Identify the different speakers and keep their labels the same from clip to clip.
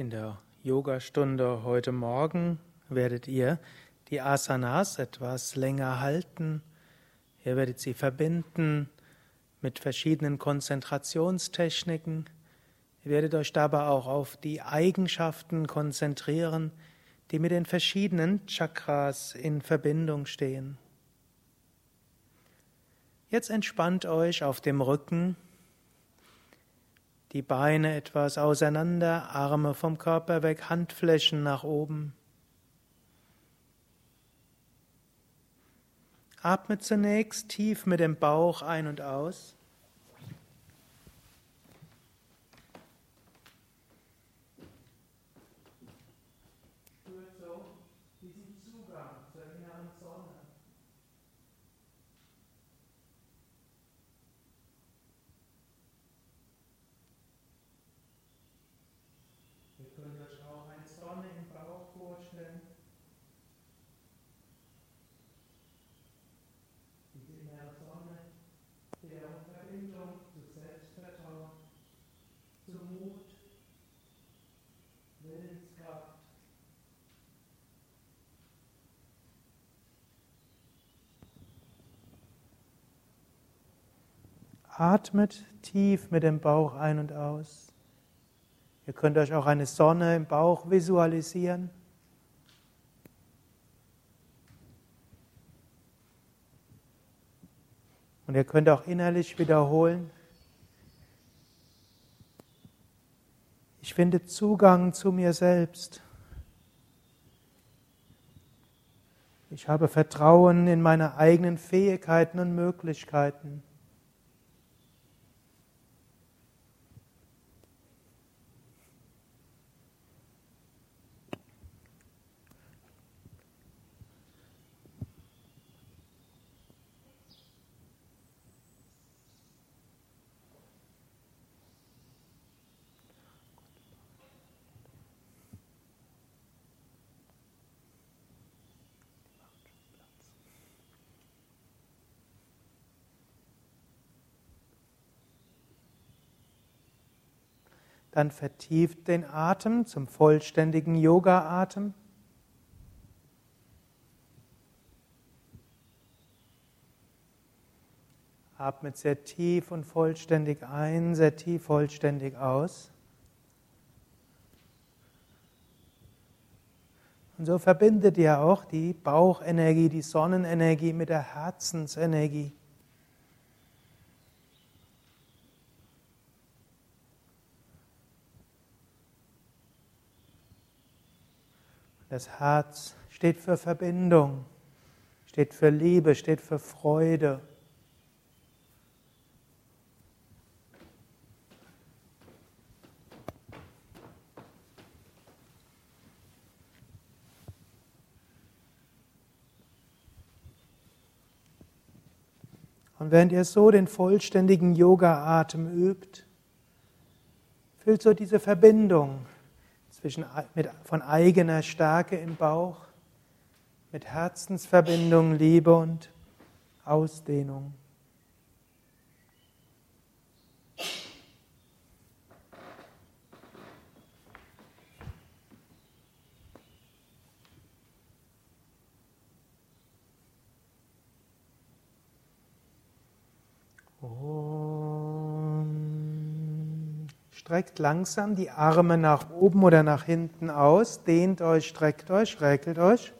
Speaker 1: In der Yogastunde heute Morgen werdet ihr die Asanas etwas länger halten. Ihr werdet sie verbinden mit verschiedenen Konzentrationstechniken. Ihr werdet euch dabei auch auf die Eigenschaften konzentrieren, die mit den verschiedenen Chakras in Verbindung stehen. Jetzt entspannt euch auf dem Rücken die Beine etwas auseinander, Arme vom Körper weg, Handflächen nach oben. Atme zunächst tief mit dem Bauch ein und aus. Atmet tief mit dem Bauch ein und aus. Ihr könnt euch auch eine Sonne im Bauch visualisieren. Und ihr könnt auch innerlich wiederholen. Ich finde Zugang zu mir selbst. Ich habe Vertrauen in meine eigenen Fähigkeiten und Möglichkeiten. Dann vertieft den Atem zum vollständigen Yoga-Atem. Atmet sehr tief und vollständig ein, sehr tief vollständig aus. Und so verbindet ihr auch die Bauchenergie, die Sonnenenergie mit der Herzensenergie. Das Herz steht für Verbindung, steht für Liebe, steht für Freude. Und während ihr so den vollständigen Yoga-Atem übt, fühlt so diese Verbindung zwischen, mit, von eigener Stärke im Bauch, mit Herzensverbindung, Liebe und Ausdehnung. Streckt langsam die Arme nach oben oder nach hinten aus, dehnt euch, streckt euch, räkelt euch.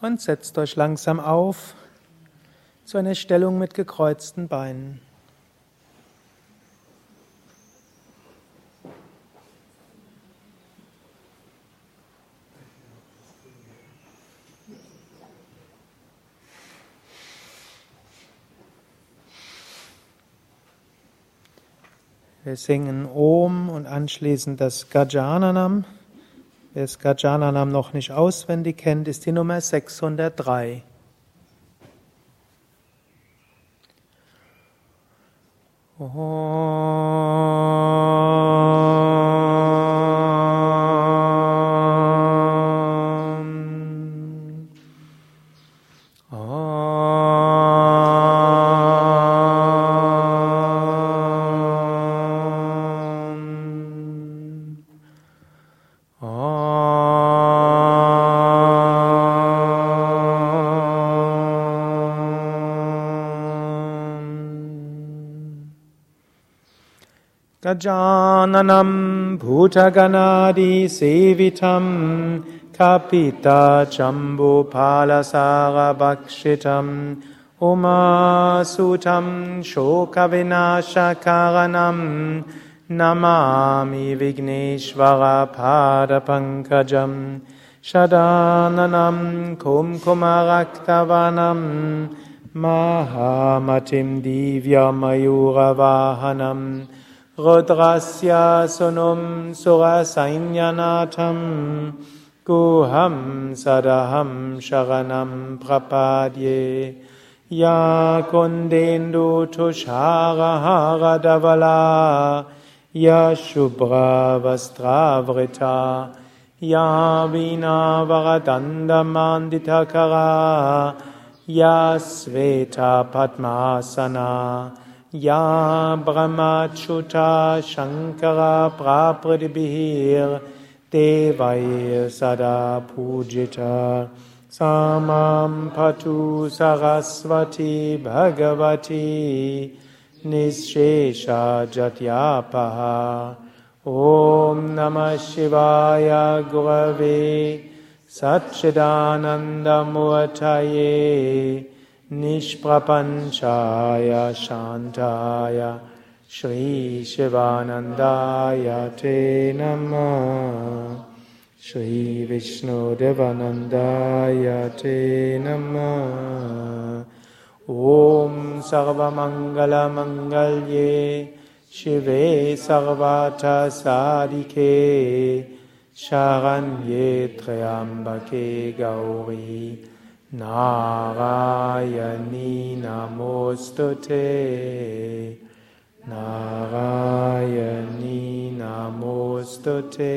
Speaker 1: Und setzt euch langsam auf zu einer Stellung mit gekreuzten Beinen. Wir singen Om und anschließend das Gajananam. Wer das Gajananam noch nicht auswendig kennt, ist die Nummer 603. Gajananam Bhutaganadi Sevitam Kapita Jambu Palasara Bhakshitam Umasutam Shokavinashakaranam Namami Vigneshvara Padapankajam Shadananam Kumkumaraktavanam Mahamatim Divya Mayuravahanam Rudrasya Sunum Surasainjanatham Guham Sadaham Sharanam Prapadye Ya Kundendu Tushara या ब्रह्माच्छुता शङ्करा प्रापर्भिः ते वै सदा पूजिता। सा मां फटु सरस्वती भगवती निःशेष जत्यापहां नमः शिवाय गुवे सच्चिदानन्दमुचये Nishprapanchaya Shantaya Shri Shivanandaya Te Namah Shri Vishnu Devanandaya Te Namah Om Sarvamangala Mangalye Shive Sarvata Sadike Sharanye Triambake Gauri Narayani Namostute Narayani Namostute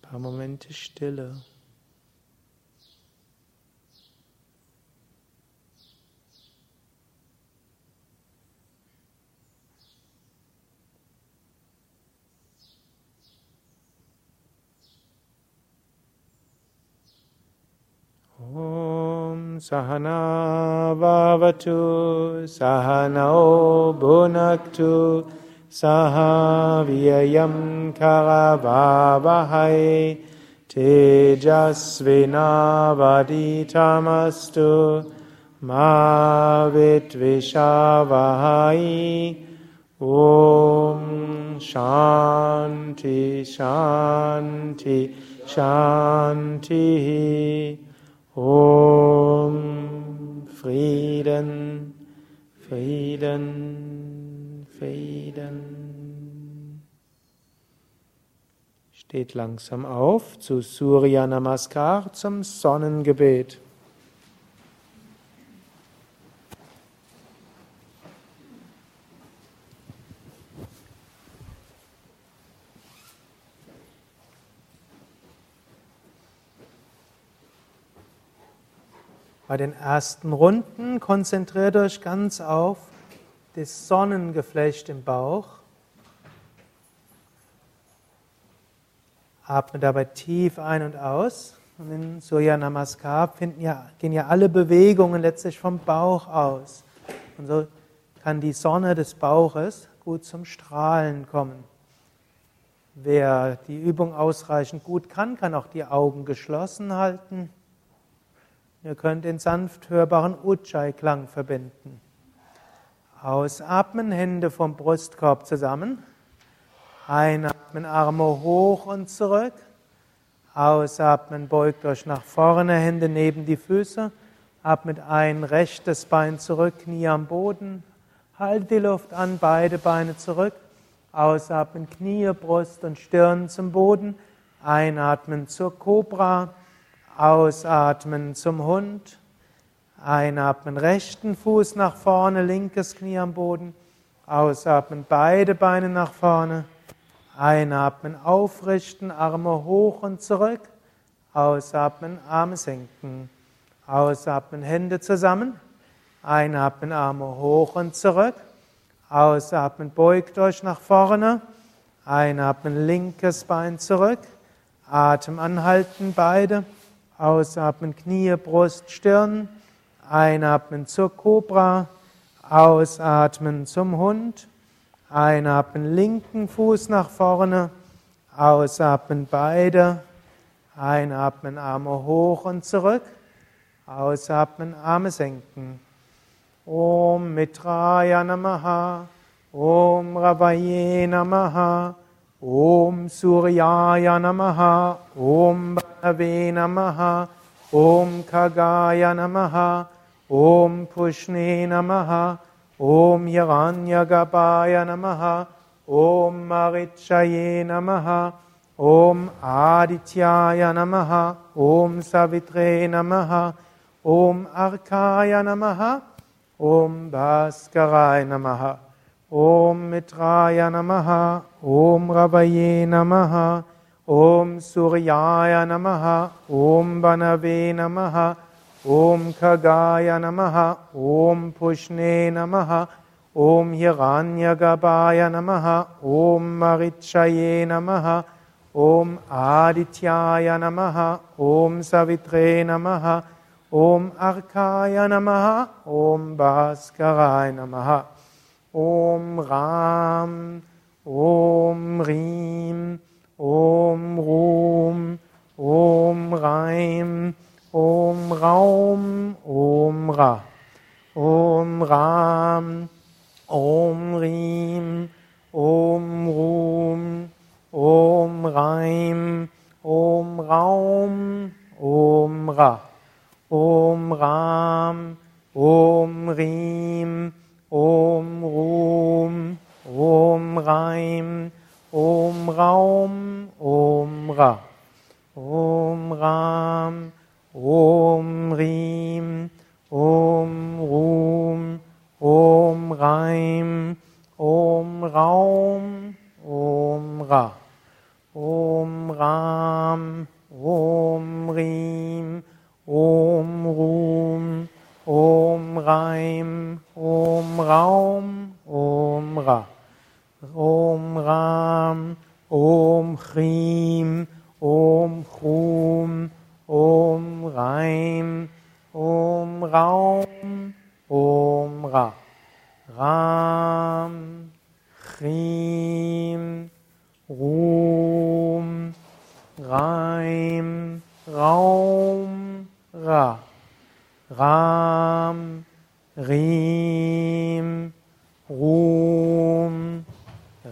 Speaker 1: Paar Momente Stille. ॐ सहनावतु सहनौ भुनक्तु सह व्ययं तेजस्विना तेजस्विनावदीतमस्तु मा विद्विषावहै। ॐ शान्ति शान्ति शान्तिः। Om Frieden, Frieden, Frieden. Steht langsam auf zu Surya Namaskar zum Sonnengebet. Bei den ersten Runden konzentriert euch ganz auf das Sonnengeflecht im Bauch. Atme dabei tief ein und aus. Und in Surya Namaskar ja, gehen ja alle Bewegungen letztlich vom Bauch aus. Und so kann die Sonne des Bauches gut zum Strahlen kommen. Wer die Übung ausreichend gut kann, kann auch die Augen geschlossen halten. Ihr könnt den sanft hörbaren Ujjayi-Klang verbinden. Ausatmen, Hände vom Brustkorb zusammen. Einatmen, Arme hoch und zurück. Ausatmen, beugt euch nach vorne, Hände neben die Füße. Atmet ein, rechtes Bein zurück, Knie am Boden. Haltet die Luft an, beide Beine zurück. Ausatmen, Knie, Brust und Stirn zum Boden. Einatmen zur Cobra. Ausatmen zum Hund. Einatmen, rechten Fuß nach vorne, linkes Knie am Boden. Ausatmen, beide Beine nach vorne. Einatmen, aufrichten, Arme hoch und zurück. Ausatmen, Arme senken. Ausatmen, Hände zusammen. Einatmen, Arme hoch und zurück. Ausatmen, beugt euch nach vorne. Einatmen, linkes Bein zurück. Atem anhalten, beide. Ausatmen Knie, Brust, Stirn. Einatmen zur Kobra. Ausatmen zum Hund. Einatmen linken Fuß nach vorne. Ausatmen beide. Einatmen Arme hoch und zurück. Ausatmen Arme senken. Om Mitraya Namaha. Om Ravaye Namaha. Om Suryaya Namaha. Om ॐ खगाय नमः ॐ पुष्णे नमः ॐ यवान्यगपाय नमः ॐ मरिचये नमः ॐ आदित्याय नमः ॐ सवित्रे नमः ॐ अर्काय नमः ॐ भास्कराय नमः ॐ मित्राय नमः ॐ रवये नमः ॐ सूर्याय नमः ॐ वनवे नमः ॐ खगाय नमः ॐ पुष्णे नमः ॐ ह्यगान्यगपाय नमः ॐ महिक्षये नमः ॐ आदित्याय नमः ॐ सवित्रे नमः ॐ अर्काय नमः ॐ भास्कराय नमः। ॐ गां ॐ ह्रीं Om Rum. Om Reim. Om Raum. Om Ra. Om Ram. Om Rim. Om Rum. Om Reim. Om Raum. Om Ra. Om Ram. Om Rim. Om Rum. Om Reim. Om Raum. Om Ra. Om Ram. Om Rim. Om Rum. Om Reim. Om Raum. Om Ra. Om Ram. Om Rim. Om Rum. Om Reim. Om Raum. Om Ra. Om Ram. Om Chrim. Om Chum. Om Reim. Om Raum. Om Ra. Ram. Chrim. Rum. Reim. Raum. Ra. Ram. Rim. Rum.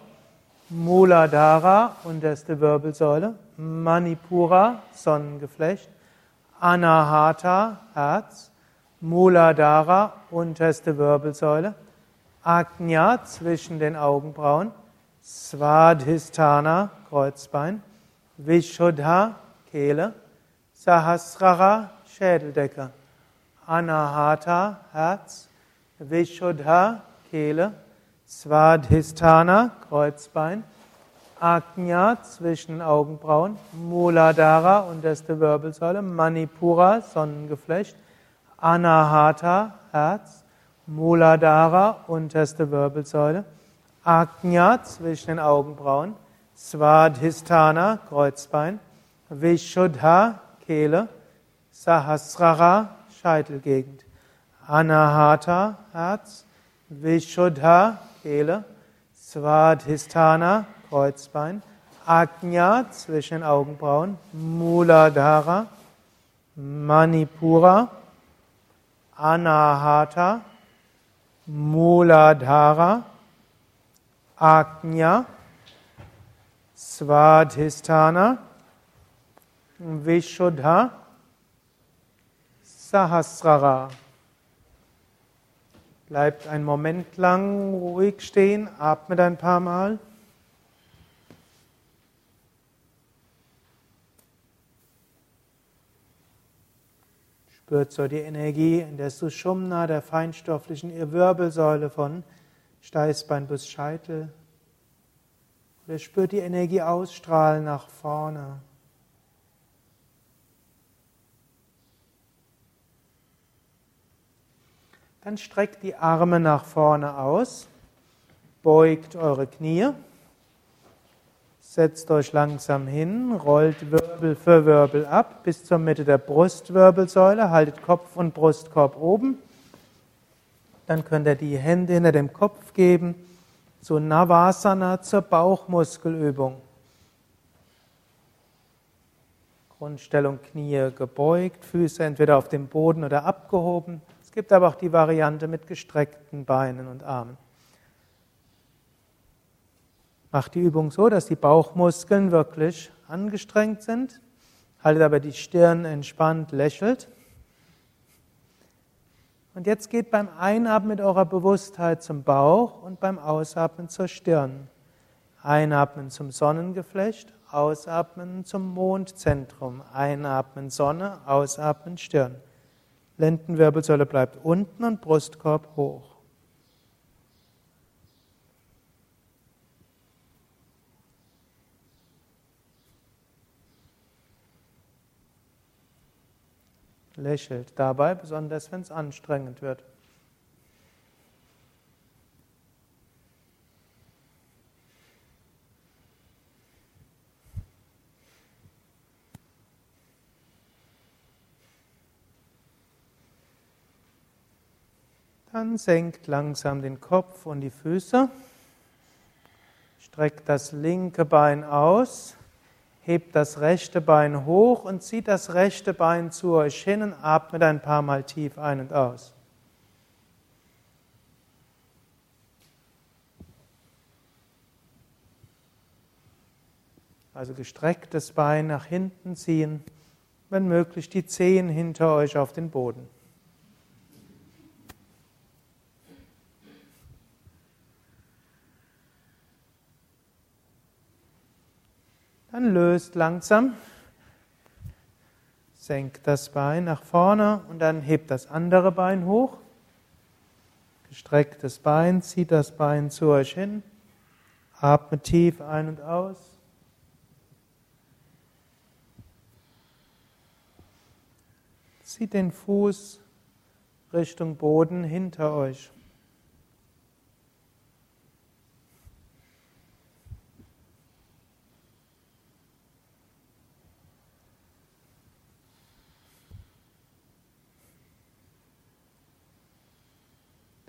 Speaker 1: Muladhara, unterste Wirbelsäule. Manipura, Sonnengeflecht. Anahata, Herz. Muladhara, unterste Wirbelsäule. Ajna zwischen den Augenbrauen. Svadhisthana, Kreuzbein. Vishuddha, Kehle. Sahasrara, Schädeldecke. Anahata, Herz. Vishuddha, Kehle. Svadhisthana, Kreuzbein. Agnya zwischen den Augenbrauen, Muladhara, unterste Wirbelsäule, Manipura, Sonnengeflecht, Anahata, Herz, Muladhara, unterste Wirbelsäule, Agnya zwischen den Augenbrauen, Svadhisthana, Kreuzbein, Vishuddha, Kehle, Sahasrara, Scheitelgegend, Anahata, Herz, Vishuddha, Kehle, Svadhisthana, Kreuzbein, Agnya zwischen den Augenbrauen, Muladhara, Manipura, Anahata, Muladhara, Agnya, Svadhisthana, Vishuddha, Sahasrara. Bleibt einen Moment lang ruhig stehen, atmet ein paar Mal. Spürt so die Energie in der Sushumna, der feinstofflichen Wirbelsäule von Steißbein bis Scheitel. Oder spürt die Energie ausstrahlen nach vorne. Dann streckt die Arme nach vorne aus, beugt eure Knie, setzt euch langsam hin, rollt Wirbel für Wirbel ab bis zur Mitte der Brustwirbelsäule, haltet Kopf und Brustkorb oben. Dann könnt ihr die Hände hinter dem Kopf geben, zu Navasana, zur Bauchmuskelübung. Grundstellung Knie gebeugt, Füße entweder auf dem Boden oder abgehoben. Es gibt aber auch die Variante mit gestreckten Beinen und Armen. Macht die Übung so, dass die Bauchmuskeln wirklich angestrengt sind. Haltet aber die Stirn entspannt, lächelt. Und jetzt geht beim Einatmen mit eurer Bewusstheit zum Bauch und beim Ausatmen zur Stirn. Einatmen zum Sonnengeflecht, ausatmen zum Mondzentrum. Einatmen Sonne, ausatmen Stirn. Lendenwirbelsäule bleibt unten und Brustkorb hoch. Lächelt dabei, besonders wenn es anstrengend wird. Dann senkt langsam den Kopf und die Füße. Streckt das linke Bein aus. Hebt das rechte Bein hoch und zieht das rechte Bein zu euch hin und atmet ein paar Mal tief ein und aus. Also gestrecktes Bein nach hinten ziehen, wenn möglich die Zehen hinter euch auf den Boden. Dann löst langsam, senkt das Bein nach vorne und dann hebt das andere Bein hoch. Gestrecktes Bein, zieht das Bein zu euch hin, atmet tief ein und aus. Zieht den Fuß Richtung Boden hinter euch.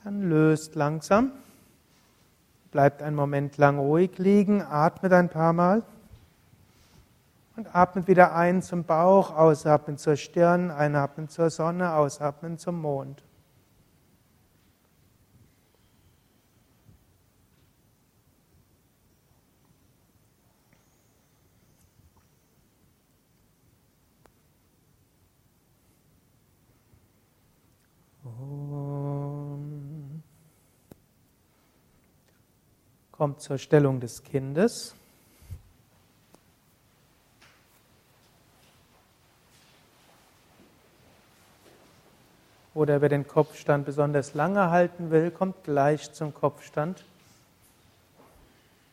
Speaker 1: Dann löst langsam. Bleibt einen Moment lang ruhig liegen, atmet ein paar Mal und atmet wieder ein zum Bauch, ausatmen zur Stirn, einatmen zur Sonne, ausatmen zum Mond. Kommt zur Stellung des Kindes. Oder wer den Kopfstand besonders lange halten will, kommt gleich zum Kopfstand.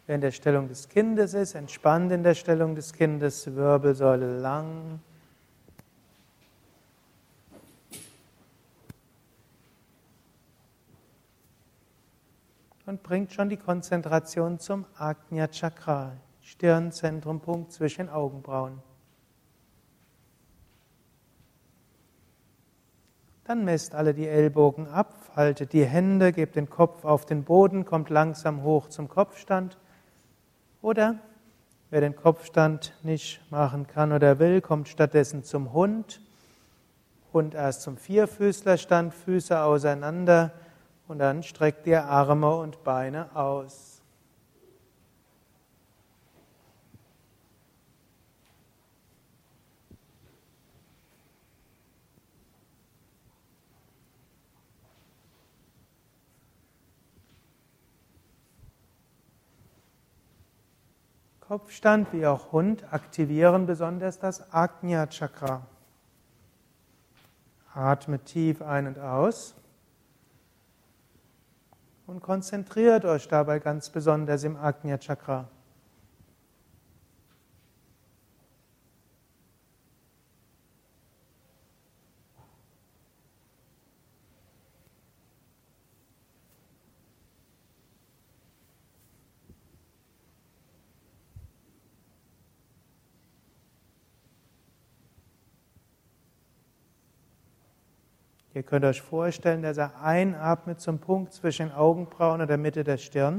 Speaker 1: Wer in der Stellung des Kindes ist, entspannt in der Stellung des Kindes, Wirbelsäule lang. Und bringt schon die Konzentration zum Ajna Chakra, Stirnzentrum, Punkt zwischen Augenbrauen. Dann messt alle die Ellbogen ab, faltet die Hände, gebt den Kopf auf den Boden, kommt langsam hoch zum Kopfstand. Oder wer den Kopfstand nicht machen kann oder will, kommt stattdessen zum Hund. Hund erst zum Vierfüßlerstand, Füße auseinander und dann streckt ihr Arme und Beine aus. Kopfstand wie auch Hund aktivieren besonders das Agnya Chakra. Atmet tief ein und aus und konzentriert euch dabei ganz besonders im Agnya Chakra. Ihr könnt euch vorstellen, dass er einatmet zum Punkt zwischen Augenbrauen und der Mitte der Stirn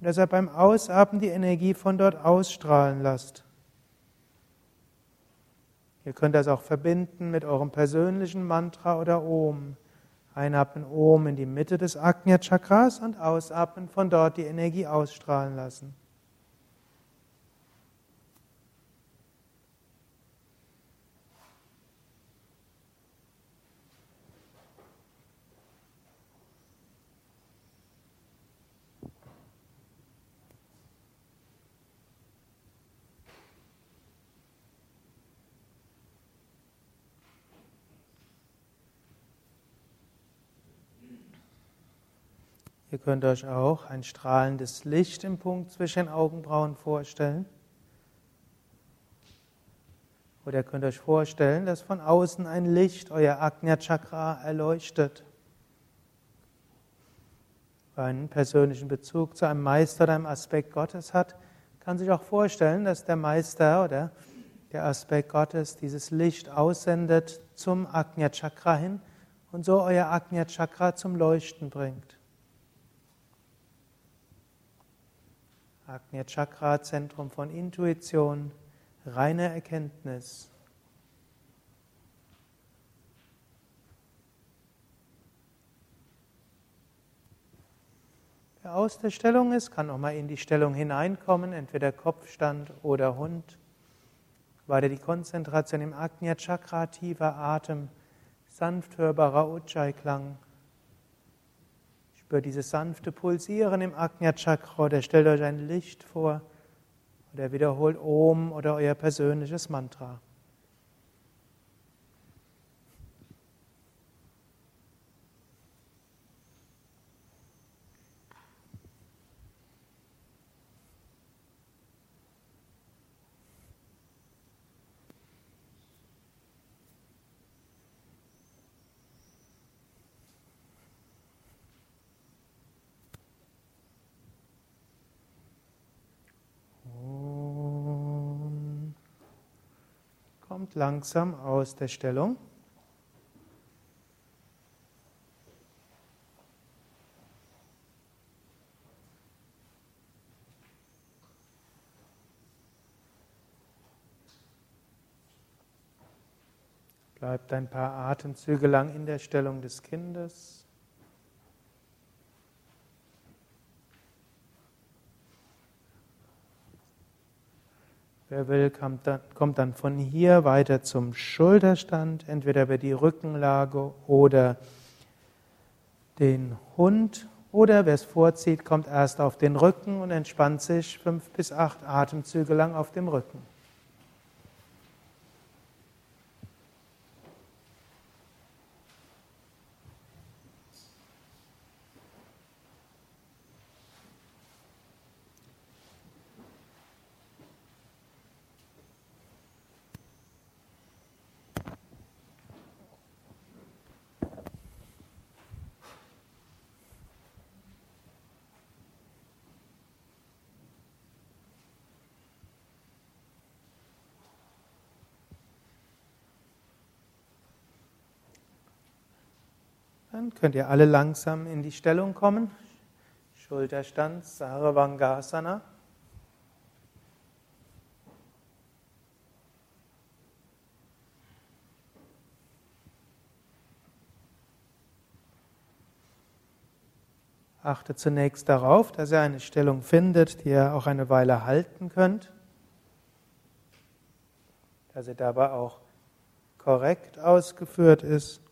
Speaker 1: und dass er beim Ausatmen die Energie von dort ausstrahlen lässt. Ihr könnt das auch verbinden mit eurem persönlichen Mantra oder Om. Einatmen Om in die Mitte des Agnya Chakras und ausatmen von dort die Energie ausstrahlen lassen. Könnt euch auch ein strahlendes Licht im Punkt zwischen den Augenbrauen vorstellen. Oder ihr könnt euch vorstellen, dass von außen ein Licht euer Agnya Chakra erleuchtet. Wer einen persönlichen Bezug zu einem Meister oder einem Aspekt Gottes hat, kann sich auch vorstellen, dass der Meister oder der Aspekt Gottes dieses Licht aussendet zum Agnya Chakra hin und so euer Agnya Chakra zum Leuchten bringt. Agnya Chakra, Zentrum von Intuition, reiner Erkenntnis. Wer aus der Stellung ist, kann auch mal in die Stellung hineinkommen, entweder Kopfstand oder Hund. Weiter die Konzentration im Agnya Chakra, tiefer Atem, sanft hörbarer Ujjayi-Klang. Spürt dieses sanfte Pulsieren im Agnya Chakra oder stellt euch ein Licht vor oder wiederholt Om oder euer persönliches Mantra. kommt langsam aus der Stellung. Bleibt ein paar Atemzüge lang in der Stellung des Kindes. Wer will, kommt dann, kommt dann von hier weiter zum Schulterstand, entweder über die Rückenlage oder den Hund. Oder wer es vorzieht, kommt erst auf den Rücken und entspannt sich fünf bis acht Atemzüge lang auf dem Rücken. Dann könnt ihr alle langsam in die Stellung kommen. Schulterstand, Sarvangasana. Achte zunächst darauf, dass ihr eine Stellung findet, die ihr auch eine Weile halten könnt, dass sie dabei auch korrekt ausgeführt ist.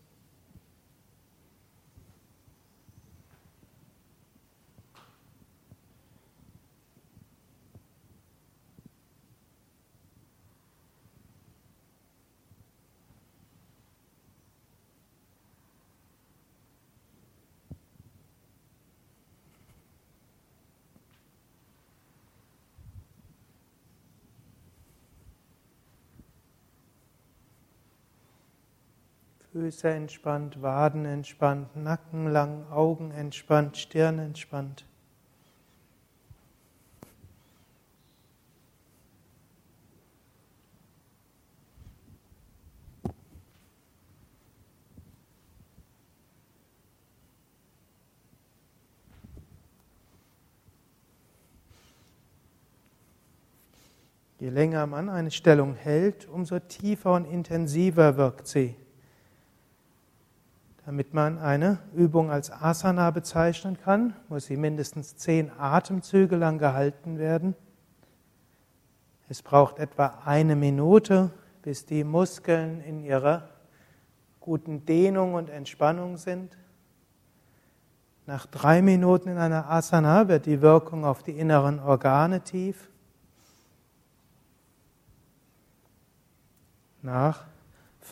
Speaker 1: Füße entspannt, Waden entspannt, Nacken lang, Augen entspannt, Stirn entspannt. Je länger man eine Stellung hält, umso tiefer und intensiver wirkt sie. Damit man eine Übung als Asana bezeichnen kann, muss sie mindestens zehn Atemzüge lang gehalten werden. Es braucht etwa eine Minute, bis die Muskeln in ihrer guten Dehnung und Entspannung sind. Nach drei Minuten in einer Asana wird die Wirkung auf die inneren Organe tief. Nach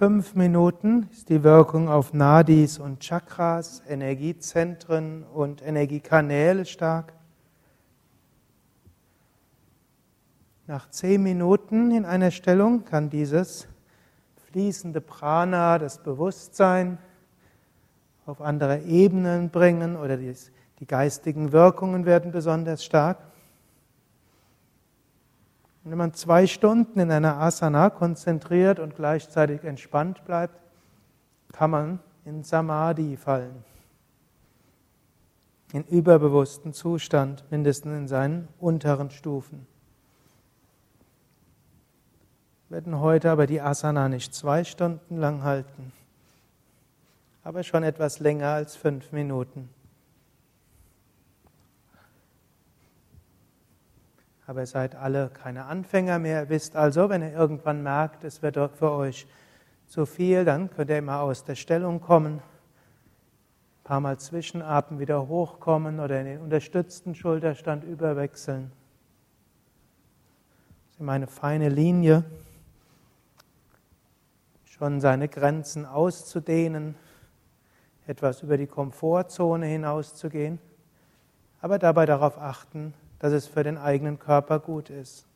Speaker 1: Fünf Minuten ist die Wirkung auf Nadis und Chakras, Energiezentren und Energiekanäle stark. Nach zehn Minuten in einer Stellung kann dieses fließende Prana, das Bewusstsein, auf andere Ebenen bringen oder die, geistigen Wirkungen werden besonders stark. Und wenn man zwei Stunden in einer Asana konzentriert und gleichzeitig entspannt bleibt, kann man in Samadhi fallen. In überbewussten Zustand, mindestens in seinen unteren Stufen. Wir werden heute aber die Asana nicht zwei Stunden lang halten, aber schon etwas länger als fünf Minuten. Aber ihr seid alle keine Anfänger mehr. Wisst also, wenn ihr irgendwann merkt, es wird für euch zu viel, dann könnt ihr immer aus der Stellung kommen, ein paar Mal zwischenatmen, wieder hochkommen oder in den unterstützten Schulterstand überwechseln. Das ist immer eine feine Linie, schon seine Grenzen auszudehnen, etwas über die Komfortzone hinauszugehen, aber dabei darauf achten, dass es für den eigenen Körper gut ist.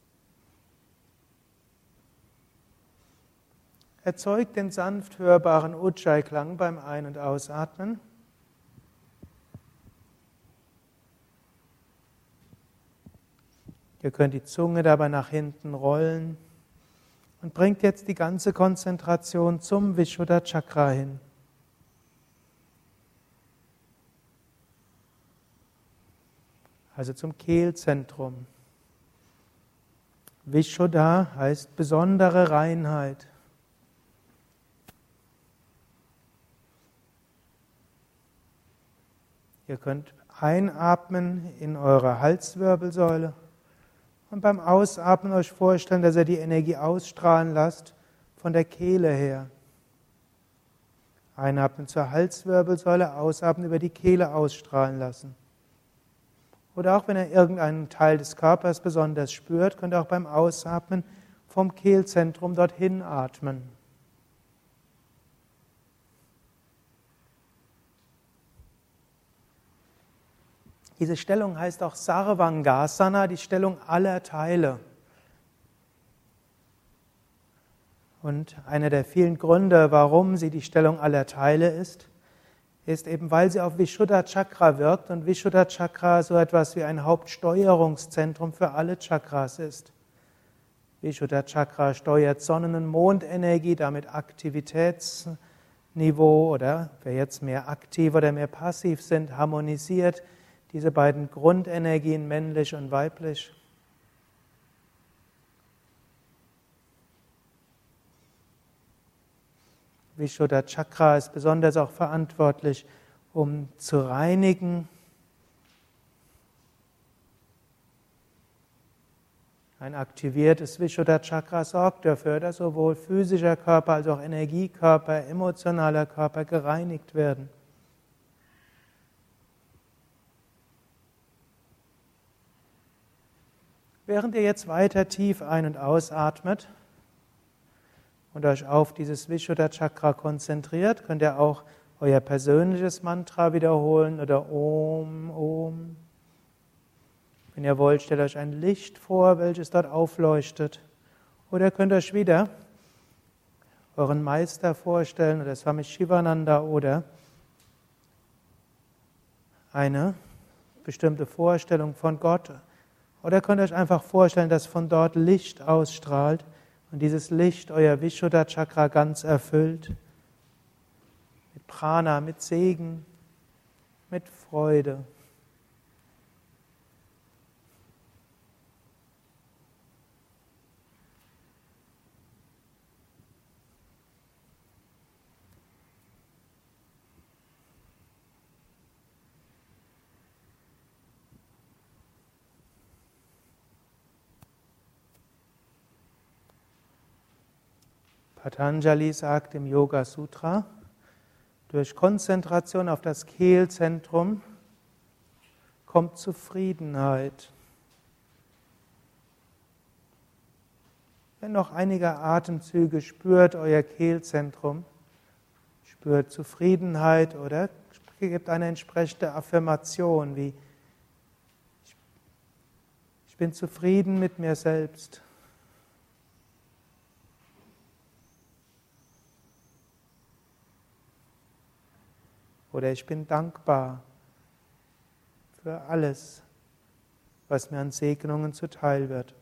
Speaker 1: Erzeugt den sanft hörbaren Ujjayi-Klang beim Ein- und Ausatmen. Ihr könnt die Zunge dabei nach hinten rollen und bringt jetzt die ganze Konzentration zum Vishuddha Chakra hin. Also zum Kehlzentrum. Vishuddha heißt besondere Reinheit. Ihr könnt einatmen in eure Halswirbelsäule und beim Ausatmen euch vorstellen, dass ihr die Energie ausstrahlen lasst von der Kehle her. Einatmen zur Halswirbelsäule, ausatmen über die Kehle ausstrahlen lassen. Oder auch wenn er irgendeinen Teil des Körpers besonders spürt, könnt ihr auch beim Ausatmen vom Kehlzentrum dorthin atmen. Diese Stellung heißt auch Sarvangasana, die Stellung aller Teile. Und einer der vielen Gründe, warum sie die Stellung aller Teile ist, ist eben, weil sie auf Vishuddha Chakra wirkt und Vishuddha Chakra so etwas wie ein Hauptsteuerungszentrum für alle Chakras ist. Vishuddha Chakra steuert Sonnen- und Mondenergie, damit Aktivitätsniveaus Niveau oder wer jetzt mehr aktiv oder mehr passiv sind, harmonisiert diese beiden Grundenergien, männlich und weiblich. Vishuddha Chakra ist besonders auch verantwortlich, um zu reinigen. Ein aktiviertes Vishuddha Chakra sorgt dafür, dass sowohl physischer Körper als auch Energiekörper, emotionaler Körper gereinigt werden. Während ihr jetzt weiter tief ein- und ausatmet, und euch auf dieses Vishuddha Chakra konzentriert, könnt ihr auch euer persönliches Mantra wiederholen oder Om, Om. Wenn ihr wollt, stellt euch ein Licht vor, welches dort aufleuchtet. Oder könnt euch wieder euren Meister vorstellen oder Swami Shivananda oder eine bestimmte Vorstellung von Gott. Oder könnt ihr euch einfach vorstellen, dass von dort Licht ausstrahlt und dieses Licht euer Vishuddha Chakra ganz erfüllt mit Prana, mit Segen, mit Freude. Patanjali sagt im Yoga Sutra, durch Konzentration auf das Kehlzentrum kommt Zufriedenheit. Wenn noch einige Atemzüge spürt euer Kehlzentrum, spürt Zufriedenheit oder gebt eine entsprechende Affirmation wie ich bin zufrieden mit mir selbst. Oder ich bin dankbar für alles, was mir an Segnungen zuteil wird.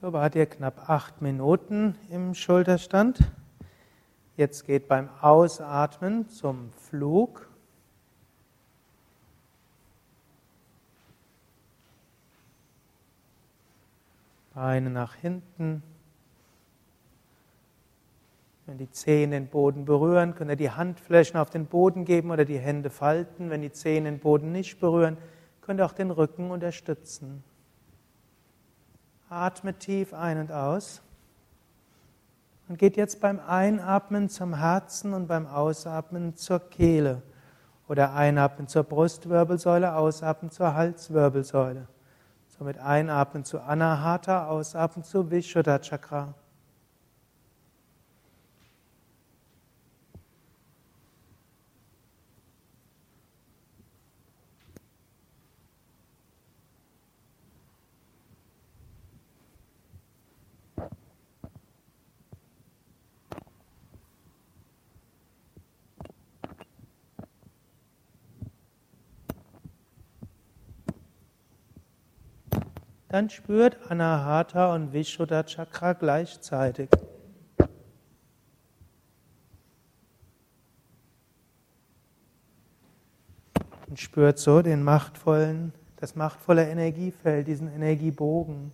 Speaker 1: So wart ihr knapp acht Minuten im Schulterstand. Jetzt geht beim Ausatmen zum Flug. Beine nach hinten. Wenn die Zehen den Boden berühren, könnt ihr die Handflächen auf den Boden geben oder die Hände falten. Wenn die Zehen den Boden nicht berühren, könnt ihr auch den Rücken unterstützen. Atme tief ein und aus. Und geht jetzt beim Einatmen zum Herzen und beim Ausatmen zur Kehle. Oder einatmen zur Brustwirbelsäule, ausatmen zur Halswirbelsäule. Somit einatmen zu Anahata, ausatmen zu Vishuddha Chakra. Dann spürt Anahata und Vishuddha Chakra gleichzeitig. Und spürt so den machtvollen, das machtvolle Energiefeld, diesen Energiebogen.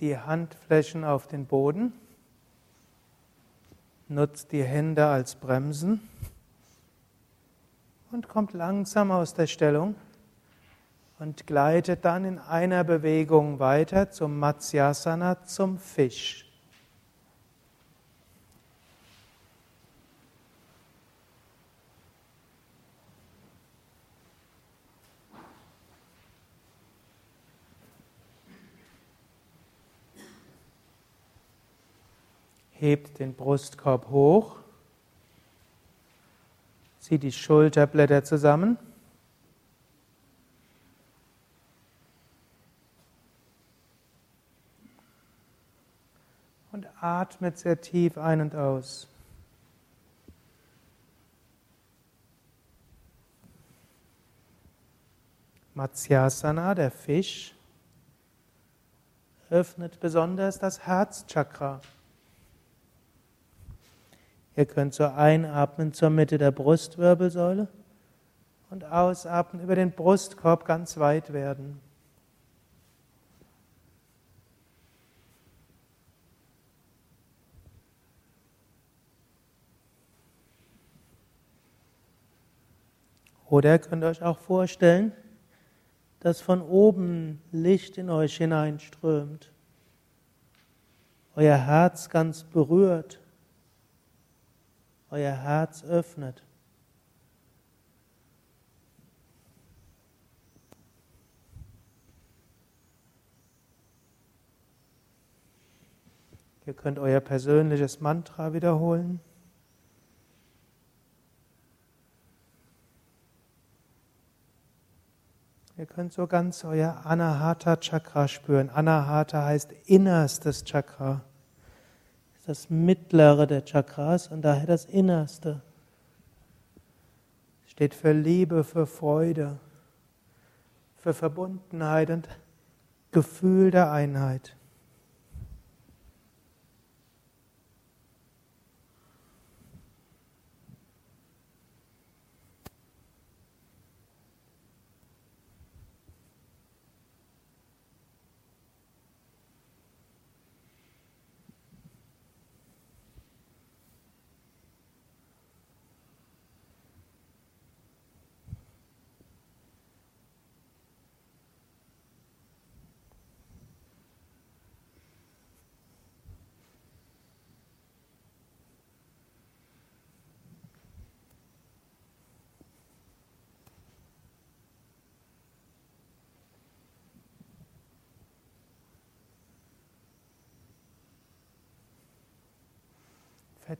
Speaker 1: Die Handflächen auf den Boden. Nutzt die Hände als Bremsen. Und kommt langsam aus der Stellung und gleitet dann in einer Bewegung weiter zum Matsyasana, zum Fisch. Hebt den Brustkorb hoch. Zieht die Schulterblätter zusammen. Und atmet sehr tief ein und aus. Matsyasana, der Fisch, öffnet besonders das Herzchakra. Ihr könnt so einatmen zur Mitte der Brustwirbelsäule und ausatmen über den Brustkorb ganz weit werden. Oder ihr könnt euch auch vorstellen, dass von oben Licht in euch hineinströmt, euer Herz ganz berührt, euer Herz öffnet. Ihr könnt euer persönliches Mantra wiederholen. Ihr könnt so ganz euer Anahata Chakra spüren. Anahata heißt innerstes Chakra. Das mittlere der Chakras und daher das innerste. Steht für Liebe, für Freude, für Verbundenheit und Gefühl der Einheit.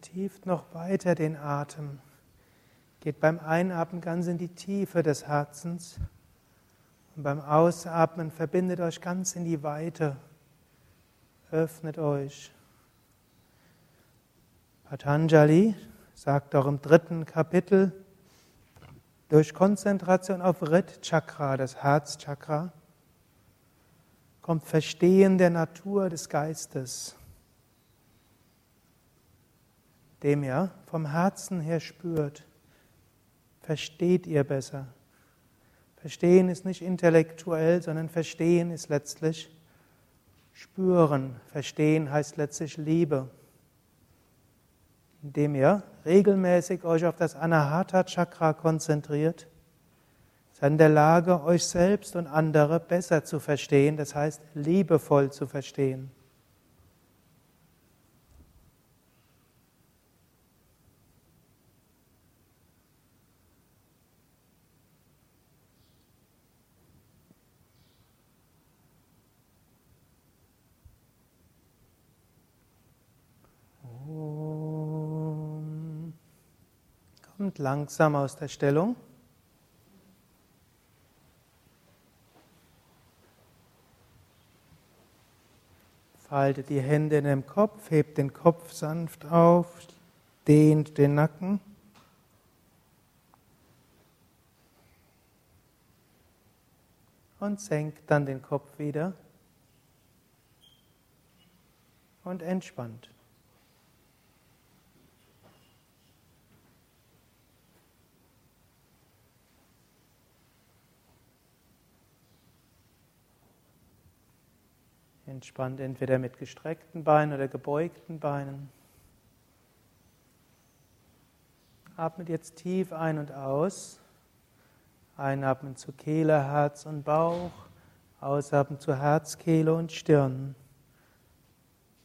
Speaker 1: Vertieft noch weiter den Atem. Geht beim Einatmen ganz in die Tiefe des Herzens und beim Ausatmen verbindet euch ganz in die Weite. Öffnet euch. Patanjali sagt auch im dritten Kapitel, durch Konzentration auf Rit Chakra, das Herzchakra, kommt Verstehen der Natur des Geistes dem ihr vom Herzen her spürt, versteht ihr besser. Verstehen ist nicht intellektuell, sondern verstehen ist letztlich spüren. Verstehen heißt letztlich Liebe. Indem ihr regelmäßig euch auf das Anahata Chakra konzentriert, seid in der Lage, euch selbst und andere besser zu verstehen, das heißt liebevoll zu verstehen. Langsam aus der Stellung. Faltet die Hände in den Kopf, hebt den Kopf sanft auf, dehnt den Nacken. Und senkt dann den Kopf wieder und entspannt. Entspannt entweder mit gestreckten Beinen oder gebeugten Beinen. Atmet jetzt tief ein und aus. Einatmen zu Kehle, Herz und Bauch. Ausatmen zu Herz, Kehle und Stirn.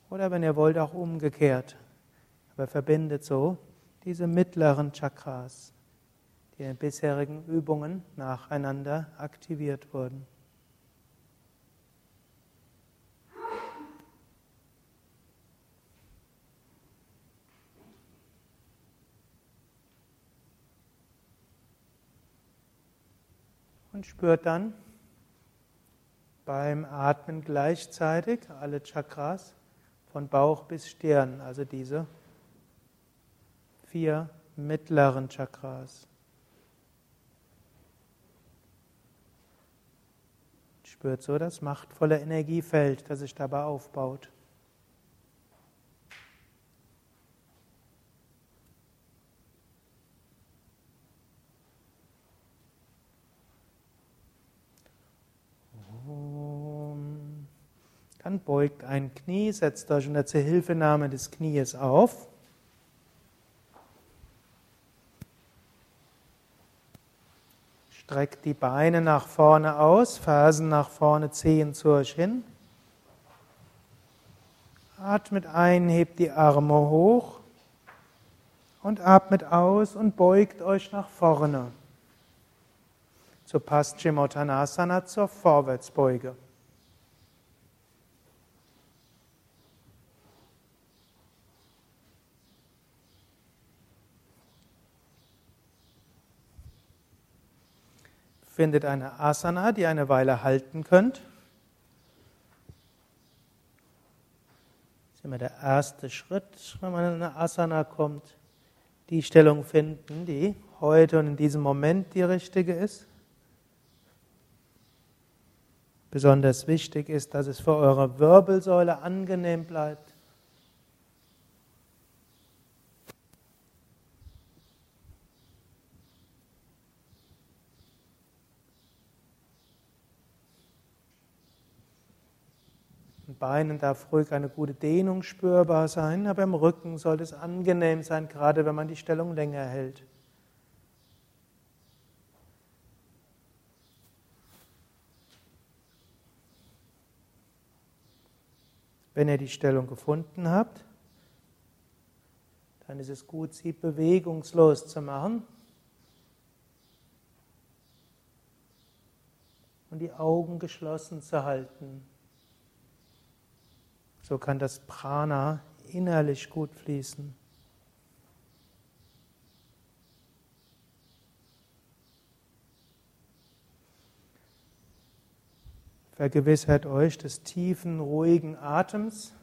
Speaker 1: Oder wenn ihr wollt, auch umgekehrt. Aber verbindet so diese mittleren Chakras, die in den bisherigen Übungen nacheinander aktiviert wurden. Spürt dann beim Atmen gleichzeitig alle Chakras von Bauch bis Stirn, also diese vier mittleren Chakras. Spürt so das machtvolle Energiefeld, das sich dabei aufbaut. Dann beugt ein Knie, setzt euch unter Zuhilfenahme des Knies auf. Streckt die Beine nach vorne aus, Fersen nach vorne, Zehen zu euch hin. Atmet ein, hebt die Arme hoch und atmet aus und beugt euch nach vorne. Zur Paschimottanasana, zur Vorwärtsbeuge. Findet eine Asana, die eine Weile halten könnt. Das ist immer der erste Schritt, wenn man in eine Asana kommt. Die Stellung finden, die heute und in diesem Moment die richtige ist. Besonders wichtig ist, dass es für eure Wirbelsäule angenehm bleibt. Beinen darf ruhig eine gute Dehnung spürbar sein, aber im Rücken sollte es angenehm sein, gerade wenn man die Stellung länger hält. Wenn ihr die Stellung gefunden habt, dann ist es gut, sie bewegungslos zu machen und die Augen geschlossen zu halten. So kann das Prana innerlich gut fließen. Vergewissert euch des tiefen, ruhigen Atems.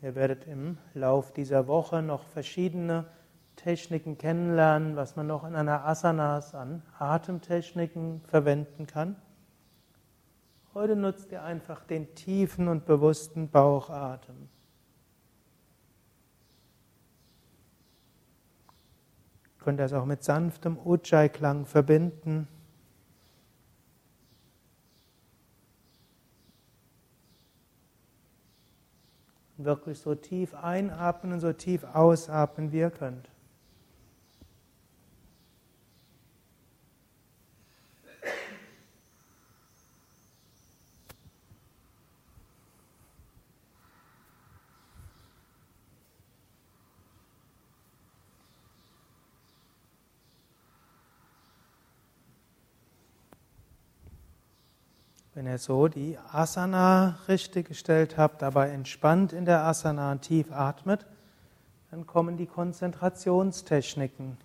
Speaker 1: Ihr werdet im Lauf dieser Woche noch verschiedene Techniken kennenlernen, was man noch in einer Asanas an Atemtechniken verwenden kann. Heute nutzt ihr einfach den tiefen und bewussten Bauchatem. Ihr könnt das auch mit sanftem Ujjayi-Klang verbinden. wirklich so tief einatmen und so tief ausatmen, wie ihr könnt. Wenn ihr so die Asana richtig gestellt habt, dabei entspannt in der Asana tief atmet, dann kommen die Konzentrationstechniken.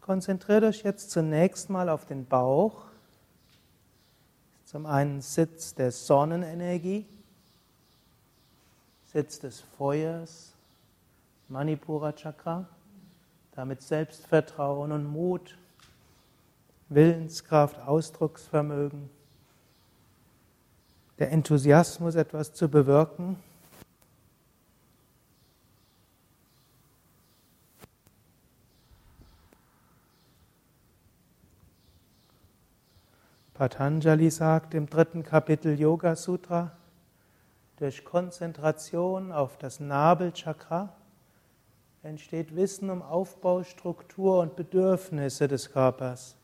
Speaker 1: Konzentriert euch jetzt zunächst mal auf den Bauch. Zum einen Sitz der Sonnenenergie, Sitz des Feuers, Manipura Chakra, damit Selbstvertrauen und Mut, Willenskraft, Ausdrucksvermögen der Enthusiasmus, etwas zu bewirken. Patanjali sagt im dritten Kapitel Yoga Sutra, durch Konzentration auf das Nabelchakra entsteht Wissen um Aufbau, Struktur und Bedürfnisse des Körpers.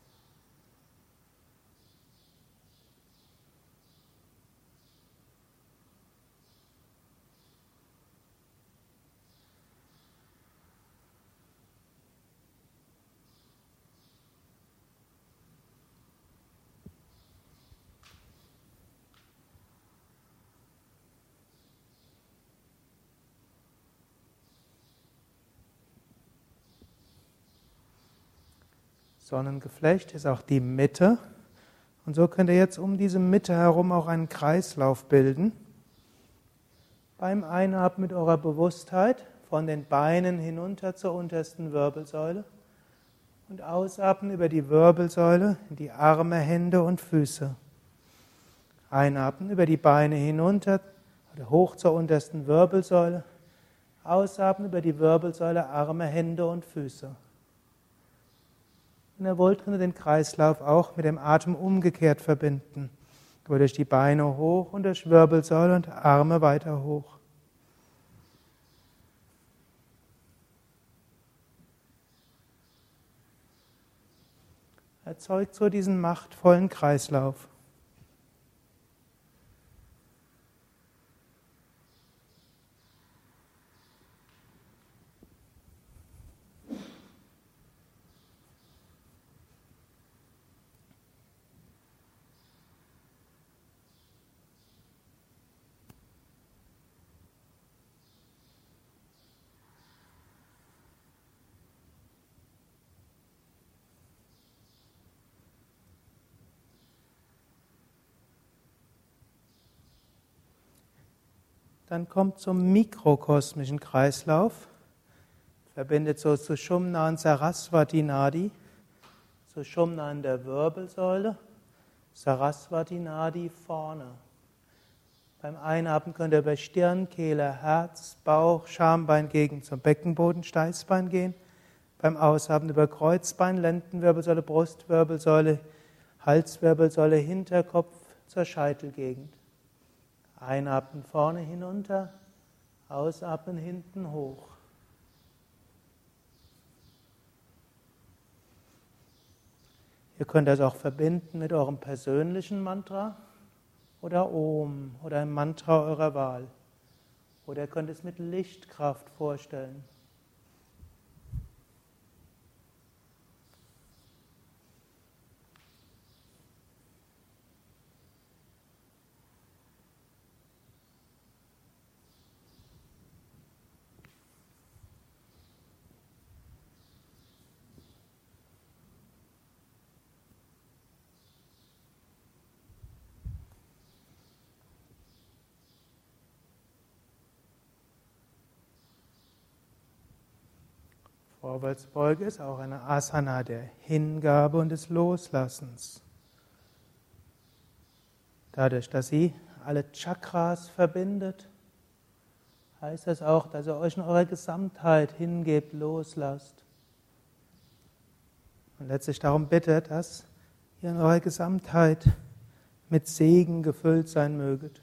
Speaker 1: Sonnengeflecht ist auch die Mitte. Und so könnt ihr jetzt um diese Mitte herum auch einen Kreislauf bilden. Beim Einatmen mit eurer Bewusstheit von den Beinen hinunter zur untersten Wirbelsäule und ausatmen über die Wirbelsäule in die Arme, Hände und Füße. Einatmen über die Beine hinunter oder hoch zur untersten Wirbelsäule. Ausatmen über die Wirbelsäule, Arme, Hände und Füße. Wenn ihr wollt, könnt ihr den Kreislauf auch mit dem Atem umgekehrt verbinden. Über durch die Beine hoch und durch Wirbelsäule und Arme weiter hoch. Erzeugt so diesen machtvollen Kreislauf. Dann kommt zum mikrokosmischen Kreislauf. Verbindet so Sushumna und Saraswati Nadi. Sushumna in der Wirbelsäule, Saraswati Nadi vorne. Beim Einatmen könnt ihr bei Stirn, Kehle, Herz, Bauch, Schambein gegen zum Beckenboden, Steißbein gehen. Beim Ausatmen über Kreuzbein, Lendenwirbelsäule, Brustwirbelsäule, Halswirbelsäule, Hinterkopf zur Scheitelgegend. Einatmen vorne hinunter, ausatmen hinten hoch. Ihr könnt das auch verbinden mit eurem persönlichen Mantra oder Om oder ein Mantra eurer Wahl. Oder ihr könnt es mit Lichtkraft vorstellen. Vorwärtsbeuge ist auch eine Asana der Hingabe und des Loslassens. Dadurch, dass sie alle Chakras verbindet, heißt das auch, dass ihr euch in eurer Gesamtheit hingebt, loslasst. Und letztlich darum bittet, dass ihr in eurer Gesamtheit mit Segen gefüllt sein möget.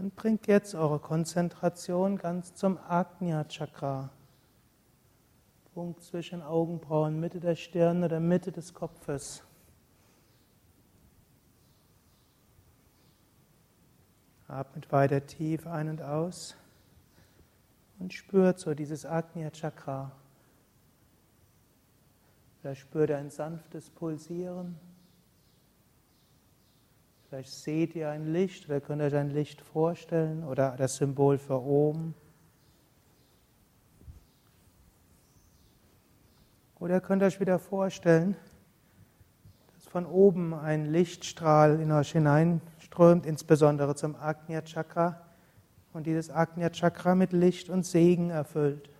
Speaker 1: Dann bringt jetzt eure Konzentration ganz zum Agnya Chakra. Punkt zwischen Augenbrauen, Mitte der Stirn oder Mitte des Kopfes. Atmet weiter tief ein und aus und spürt so dieses Agnya Chakra. Vielleicht spürt ein sanftes Pulsieren. Vielleicht seht ihr ein Licht oder könnt euch ein Licht vorstellen oder das Symbol für oben. Oder könnt ihr euch wieder vorstellen, dass von oben ein Lichtstrahl in euch hineinströmt, insbesondere zum Agnya Chakra, und dieses Agnya Chakra mit Licht und Segen erfüllt.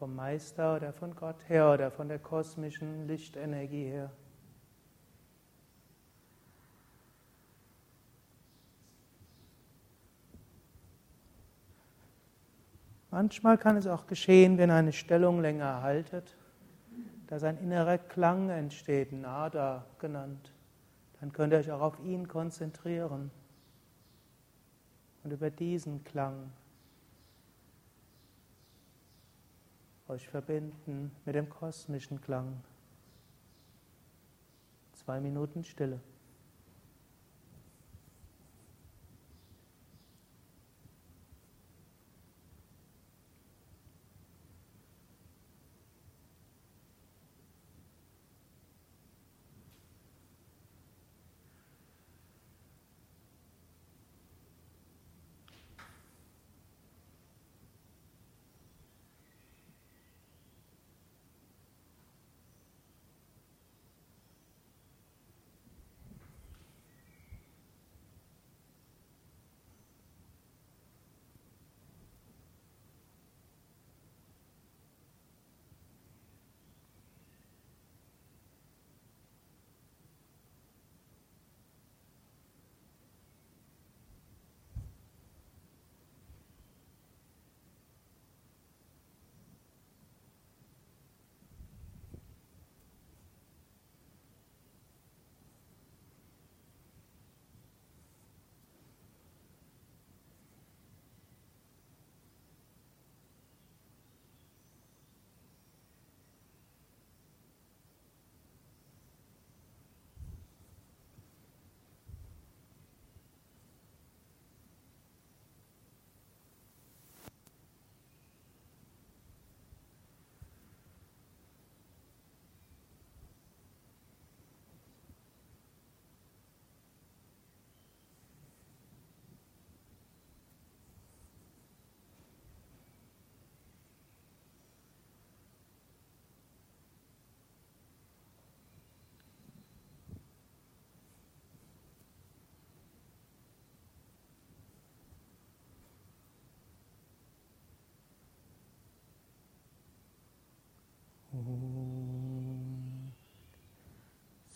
Speaker 1: Vom Meister oder von Gott her oder von der kosmischen Lichtenergie her. Manchmal kann es auch geschehen, wenn eine Stellung länger haltet, dass ein innerer Klang entsteht, Nada genannt. Dann könnt ihr euch auch auf ihn konzentrieren und über diesen Klang euch verbinden mit dem kosmischen Klang. Zwei Minuten Stille.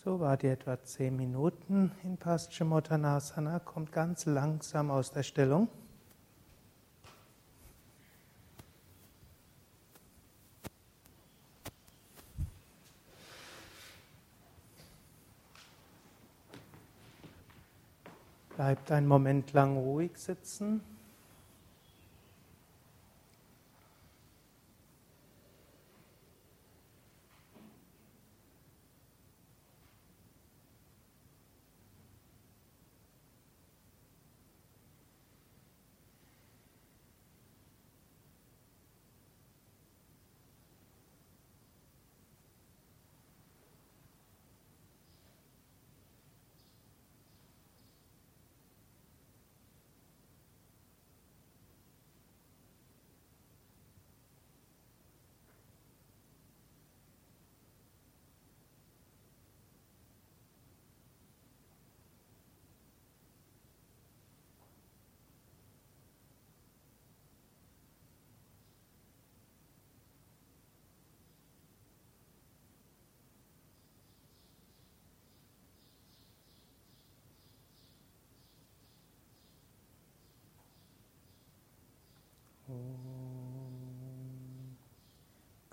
Speaker 1: So wart ihr etwa zehn Minuten in Paschimottanasana, kommt ganz langsam aus der Stellung. Bleibt einen Moment lang ruhig sitzen.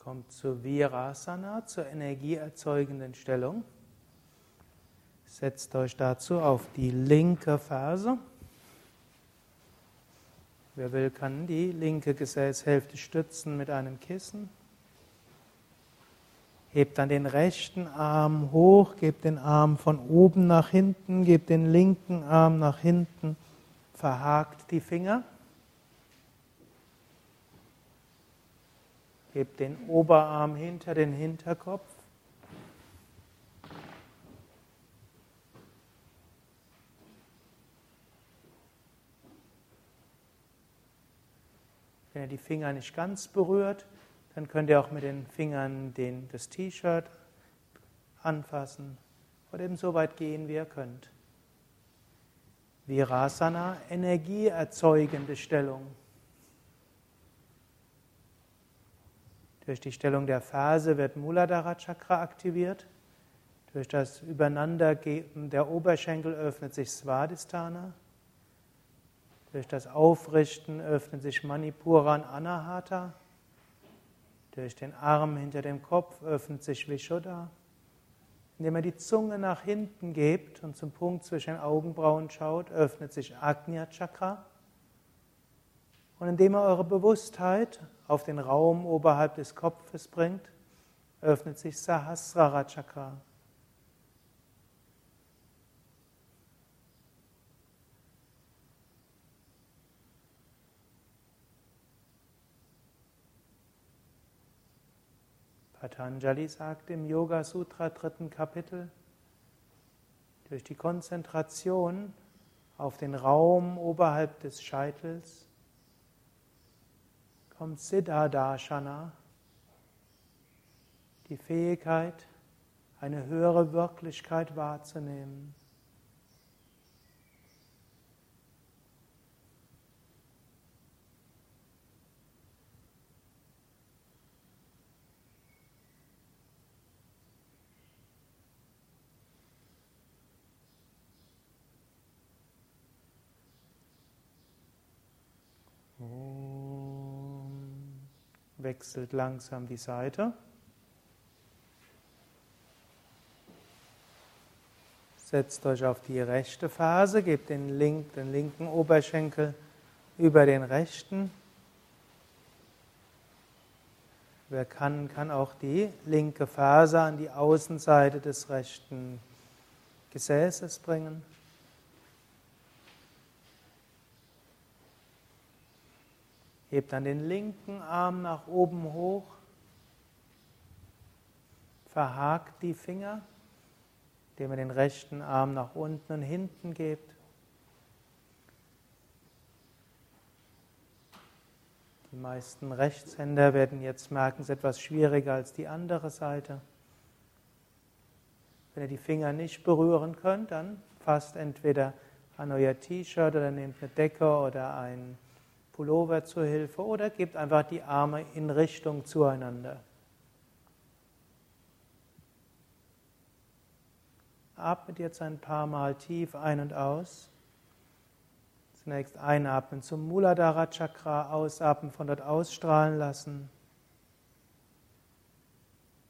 Speaker 1: Kommt zur Virasana, zur energieerzeugenden Stellung. Setzt euch dazu auf die linke Ferse. Wer will, kann die linke Gesäßhälfte stützen mit einem Kissen. Hebt dann den rechten Arm hoch, gebt den Arm von oben nach hinten, gebt den linken Arm nach hinten, verhakt die Finger. Hebt den Oberarm hinter den Hinterkopf. Wenn ihr die Finger nicht ganz berührt, dann könnt ihr auch mit den Fingern den, das T-Shirt anfassen oder eben so weit gehen, wie ihr könnt. Virasana, energieerzeugende Stellung. Durch die Stellung der Ferse wird Muladhara Chakra aktiviert. Durch das Übereinandergeben der Oberschenkel öffnet sich Svadhisthana. Durch das Aufrichten öffnet sich Manipura und Anahata. Durch den Arm hinter dem Kopf öffnet sich Vishuddha. Indem er die Zunge nach hinten gibt und zum Punkt zwischen den Augenbrauen schaut, öffnet sich Agnya Chakra. Und indem er eure Bewusstheit auf den Raum oberhalb des Kopfes bringt, öffnet sich Sahasrara Chakra. Patanjali sagt im Yoga Sutra dritten Kapitel, durch die Konzentration auf den Raum oberhalb des Scheitels kommt Siddhardarshana, die Fähigkeit, eine höhere Wirklichkeit wahrzunehmen. Wechselt langsam die Seite. Setzt euch auf die rechte Ferse, gebt den, link, den linken Oberschenkel über den rechten. Wer kann, kann auch die linke Ferse an die Außenseite des rechten Gesäßes bringen. Hebt dann den linken Arm nach oben hoch. Verhakt die Finger, indem ihr den rechten Arm nach unten und hinten gebt. Die meisten Rechtshänder werden jetzt merken, es ist etwas schwieriger als die andere Seite. Wenn ihr die Finger nicht berühren könnt, dann fasst entweder an euer T-Shirt oder nehmt eine Decke oder ein Pullover zur Hilfe oder gebt einfach die Arme in Richtung zueinander. Atmet jetzt ein paar Mal tief ein und aus. Zunächst einatmen zum Muladhara Chakra, ausatmen, von dort ausstrahlen lassen.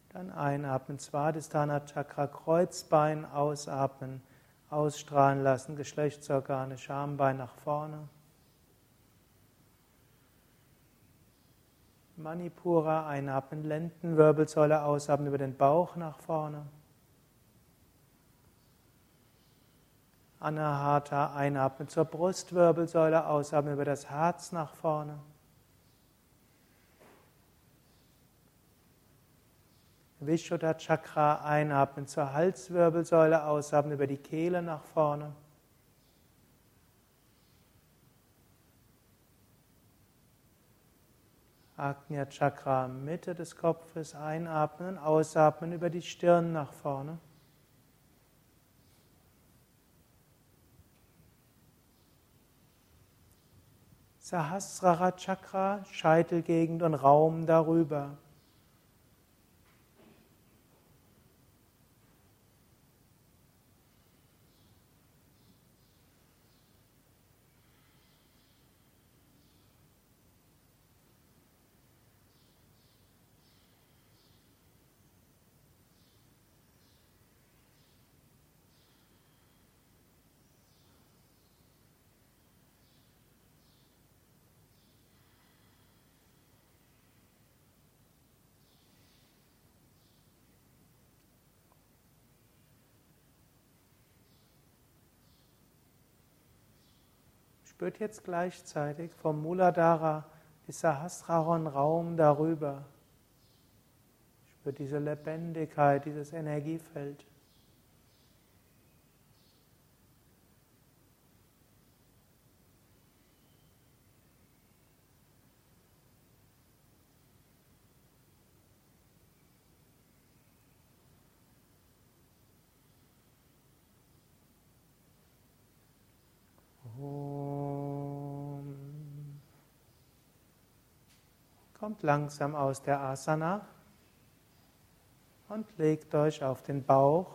Speaker 1: Dann einatmen, Svadhisthana Chakra, Kreuzbein, ausatmen, ausstrahlen lassen, Geschlechtsorgane, Schambein nach vorne. Manipura einatmen, Lendenwirbelsäule ausatmen über den Bauch nach vorne. Anahata einatmen zur Brustwirbelsäule, ausatmen über das Herz nach vorne. Vishuddha Chakra einatmen zur Halswirbelsäule, ausatmen über die Kehle nach vorne. Agnya Chakra Mitte des Kopfes einatmen, ausatmen über die Stirn nach vorne. Sahasrara Chakra, Scheitelgegend und Raum darüber. Spürt jetzt gleichzeitig vom Muladhara bis Sahasraron Raum darüber. Spürt diese Lebendigkeit, dieses Energiefeld. Langsam aus der Asana und legt euch auf den Bauch.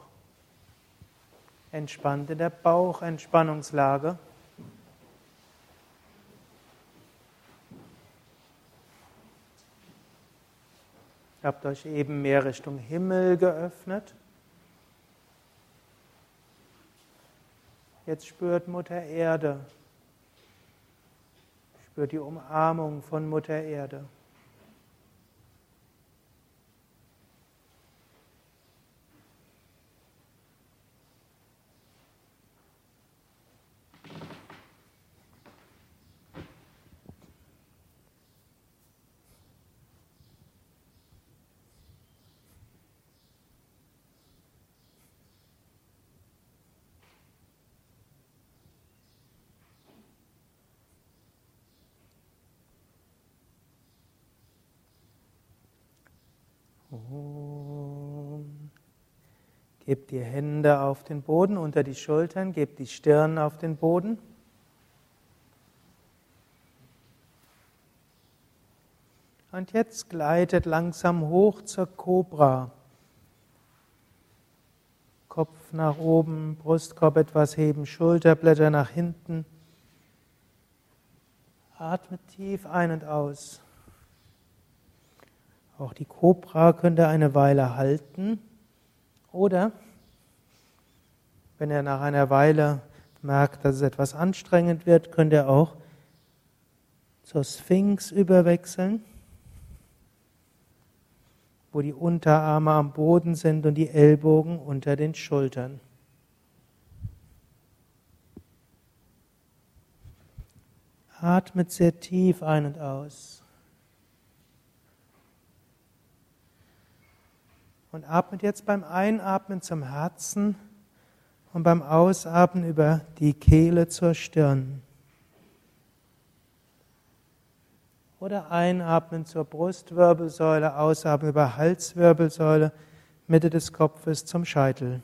Speaker 1: Entspannt in der Bauchentspannungslage. Ihr habt euch eben mehr Richtung Himmel geöffnet. Jetzt spürt Mutter Erde, spürt die Umarmung von Mutter Erde. Die Hände auf den Boden, unter die Schultern, gebt die Stirn auf den Boden. Und jetzt gleitet langsam hoch zur Kobra. Kopf nach oben, Brustkorb etwas heben, Schulterblätter nach hinten. Atme tief ein und aus. Auch die Kobra könnt ihr eine Weile halten. Oder wenn er nach einer Weile merkt, dass es etwas anstrengend wird, könnt ihr auch zur Sphinx überwechseln, wo die Unterarme am Boden sind und die Ellbogen unter den Schultern. Atmet sehr tief ein und aus. Und atmet jetzt beim Einatmen zum Herzen und beim Ausatmen über die Kehle zur Stirn. Oder einatmen zur Brustwirbelsäule, ausatmen über Halswirbelsäule, Mitte des Kopfes zum Scheitel.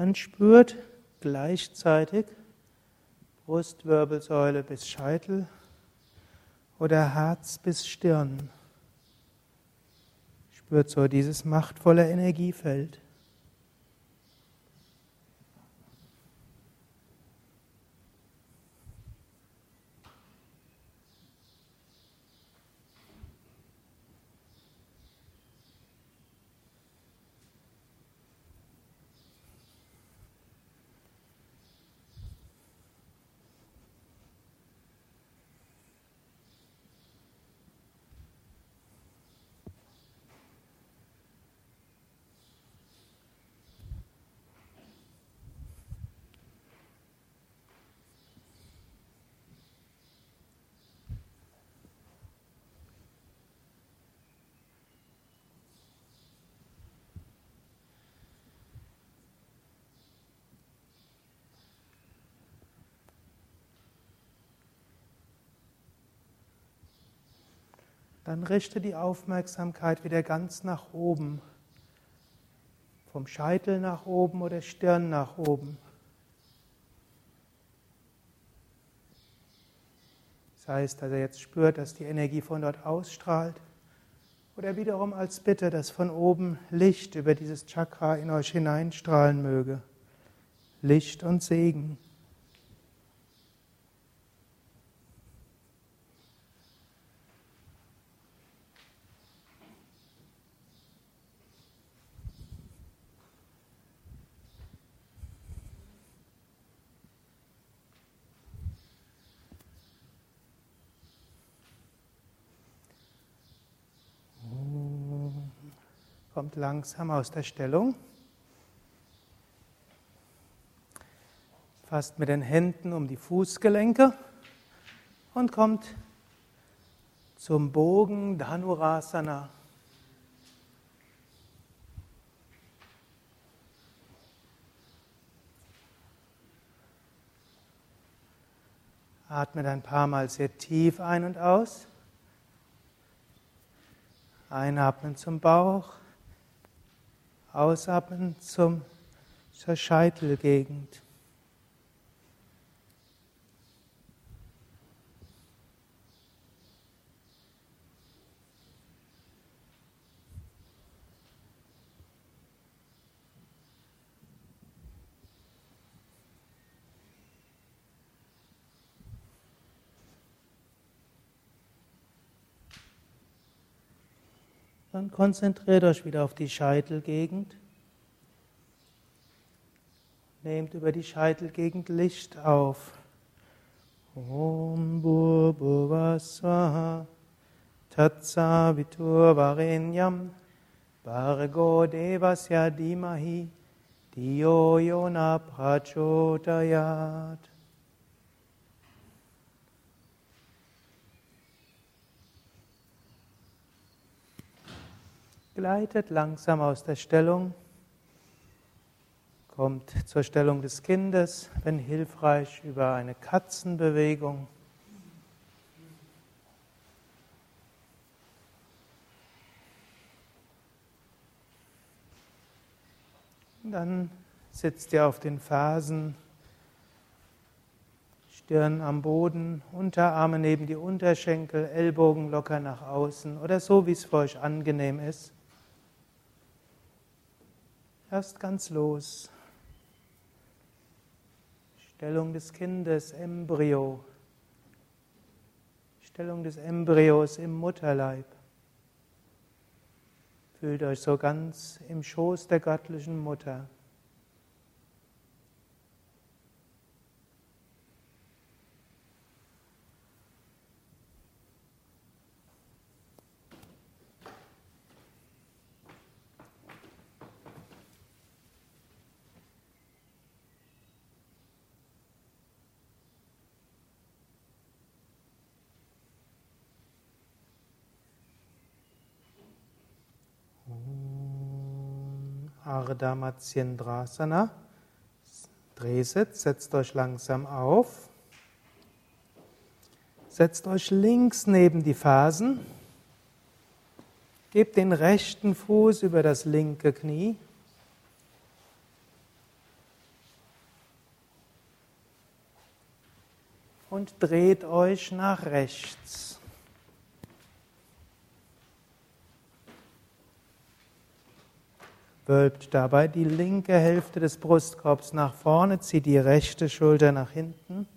Speaker 1: Dann spürt gleichzeitig Brustwirbelsäule bis Scheitel oder Herz bis Stirn. Spürt so dieses machtvolle Energiefeld. Dann richte die Aufmerksamkeit wieder ganz nach oben. Vom Scheitel nach oben oder Stirn nach oben. Das heißt, dass er jetzt spürt, dass die Energie von dort ausstrahlt. Oder wiederum als Bitte, dass von oben Licht über dieses Chakra in euch hineinstrahlen möge. Licht und Segen. Langsam aus der Stellung. Fasst mit den Händen um die Fußgelenke und kommt zum Bogen Dhanurasana. Atme ein paar Mal sehr tief ein und aus. Einatmen zum Bauch, ausatmen zum, zur Scheitelgegend. Dann konzentriert euch wieder auf die Scheitelgegend. Nehmt über die Scheitelgegend Licht auf. Om Bhuvasvaha Tatsa Vitur Varenyam Bhargo Devasya Dimahi Diyo Yona Prachodayat Gleitet langsam aus der Stellung, kommt zur Stellung des Kindes, wenn hilfreich, über eine Katzenbewegung. Dann sitzt ihr auf den Fersen, Stirn am Boden, Unterarme neben die Unterschenkel, Ellbogen locker nach außen oder so, wie es für euch angenehm ist. Erst ganz los. Stellung des Kindes, Embryo. Stellung des Embryos im Mutterleib. Fühlt euch so ganz im Schoß der göttlichen Mutter. Ardha Matsyendrasana. Drehsitz, setzt euch langsam auf. Setzt euch links neben die Fersen. Gebt den rechten Fuß über das linke Knie. Und dreht euch nach rechts. Wölbt dabei die linke Hälfte des Brustkorbs nach vorne, zieht die rechte Schulter nach hinten.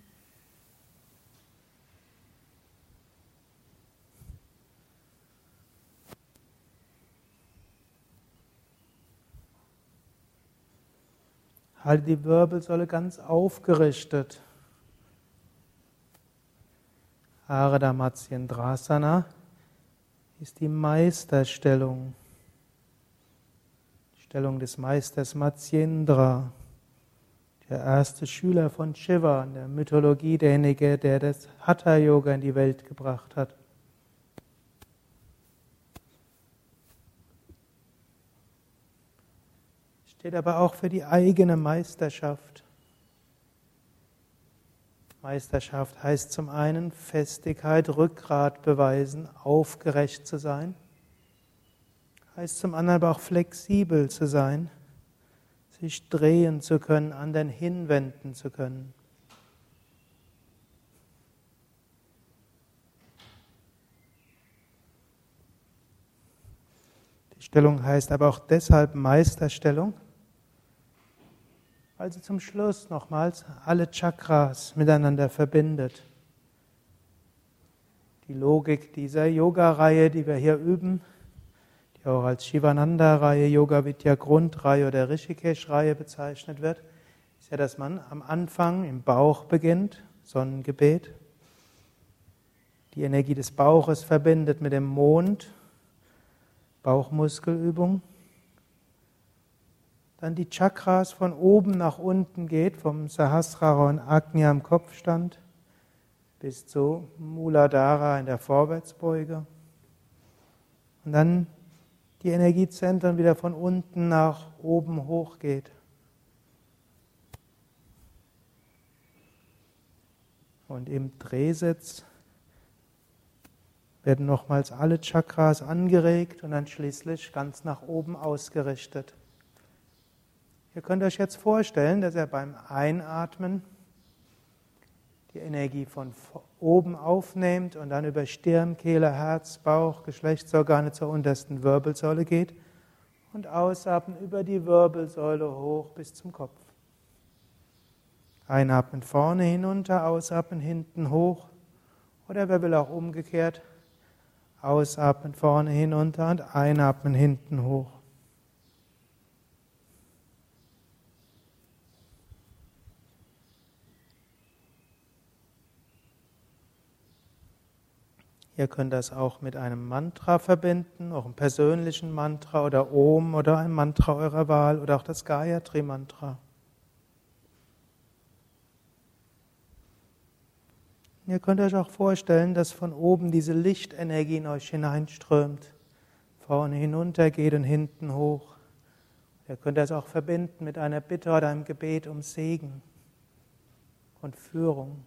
Speaker 1: Halte die Wirbelsäule ganz aufgerichtet. Ardha Matsyendrasana ist die Meisterstellung. Stellung des Meisters Matsyendra, der erste Schüler von Shiva in der Mythologie, derjenige, der das Hatha-Yoga in die Welt gebracht hat. Steht aber auch für die eigene Meisterschaft. Meisterschaft heißt zum einen Festigkeit, Rückgrat beweisen, aufgerecht zu sein heißt zum anderen aber auch flexibel zu sein, sich drehen zu können, anderen hinwenden zu können. Die Stellung heißt aber auch deshalb Meisterstellung, weil sie zum Schluss nochmals alle Chakras miteinander verbindet. Die Logik dieser Yoga-Reihe, die wir hier üben, auch als Shivananda-Reihe, Yoga Vidya Grundreihe oder Rishikesh-Reihe bezeichnet wird, ist ja, dass man am Anfang im Bauch beginnt, Sonnengebet, die Energie des Bauches verbindet mit dem Mond, Bauchmuskelübung, dann die Chakras von oben nach unten geht, vom Sahasrara und Agnya im Kopfstand, bis zu Muladhara in der Vorwärtsbeuge. Und dann die Energiezentren wieder von unten nach oben hochgeht. Und im Drehsitz werden nochmals alle Chakras angeregt und dann schließlich ganz nach oben ausgerichtet. Ihr könnt euch jetzt vorstellen, dass er beim Einatmen die Energie von oben aufnimmt und dann über Stirn, Kehle, Herz, Bauch, Geschlechtsorgane zur untersten Wirbelsäule geht und ausatmen über die Wirbelsäule hoch bis zum Kopf. Einatmen vorne hinunter, ausatmen hinten hoch oder wer will auch umgekehrt, Ausatmen vorne hinunter und einatmen hinten hoch. Ihr könnt das auch mit einem Mantra verbinden, auch einem persönlichen Mantra oder Om oder ein Mantra eurer Wahl oder auch das Gayatri-Mantra. Ihr könnt euch auch vorstellen, dass von oben diese Lichtenergie in euch hineinströmt, vorne hinunter geht und hinten hoch. Ihr könnt das auch verbinden mit einer Bitte oder einem Gebet um Segen und Führung.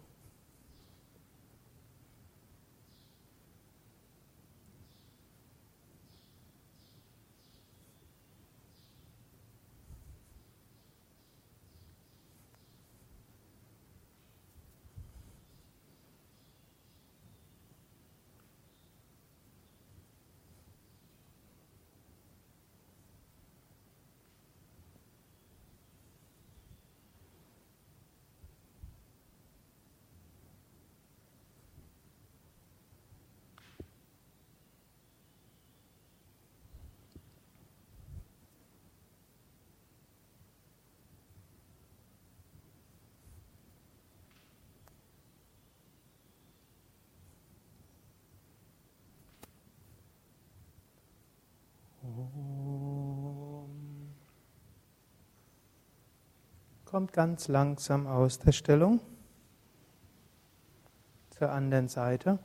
Speaker 1: Kommt ganz langsam aus der Stellung zur anderen Seite.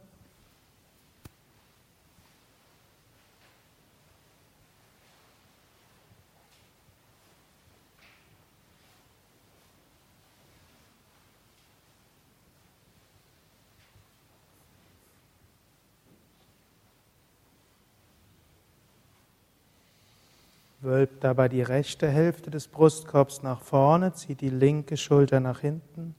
Speaker 1: Wölbt dabei die rechte Hälfte des Brustkorbs nach vorne, zieht die linke Schulter nach hinten.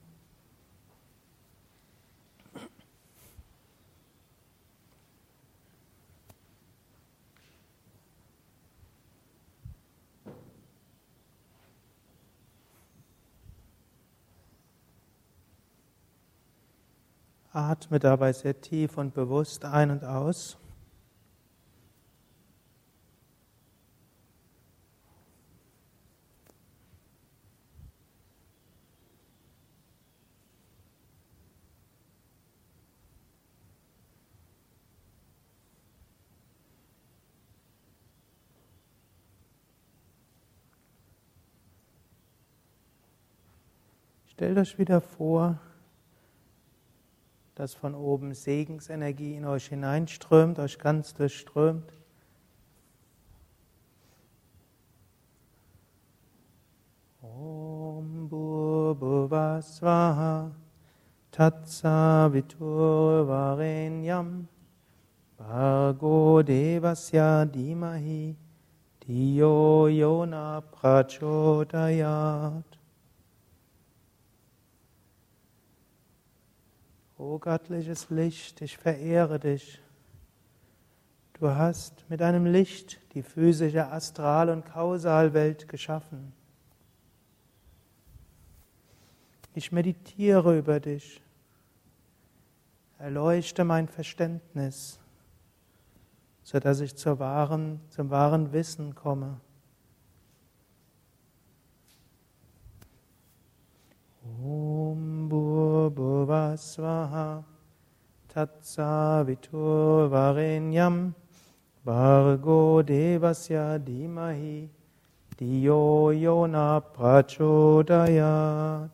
Speaker 1: Atme dabei sehr tief und bewusst ein und aus. Stellt euch wieder vor, dass von oben Segensenergie in euch hineinströmt, euch ganz durchströmt. Om Bhuvasvaha Tatsavitur Varenyam Bhargo Devasya Dimahi Diyo Yona Prachodayat O göttliches Licht, ich verehre dich. Du hast mit deinem Licht die physische Astral- und Kausalwelt geschaffen. Ich meditiere über dich. Erleuchte mein Verständnis, sodass ich zur wahren, zum wahren Wissen komme. Om Bhurva Swaha Tatsavitur Varenyam Bargo Devasya Dimahi Diyo Yona Prachodayat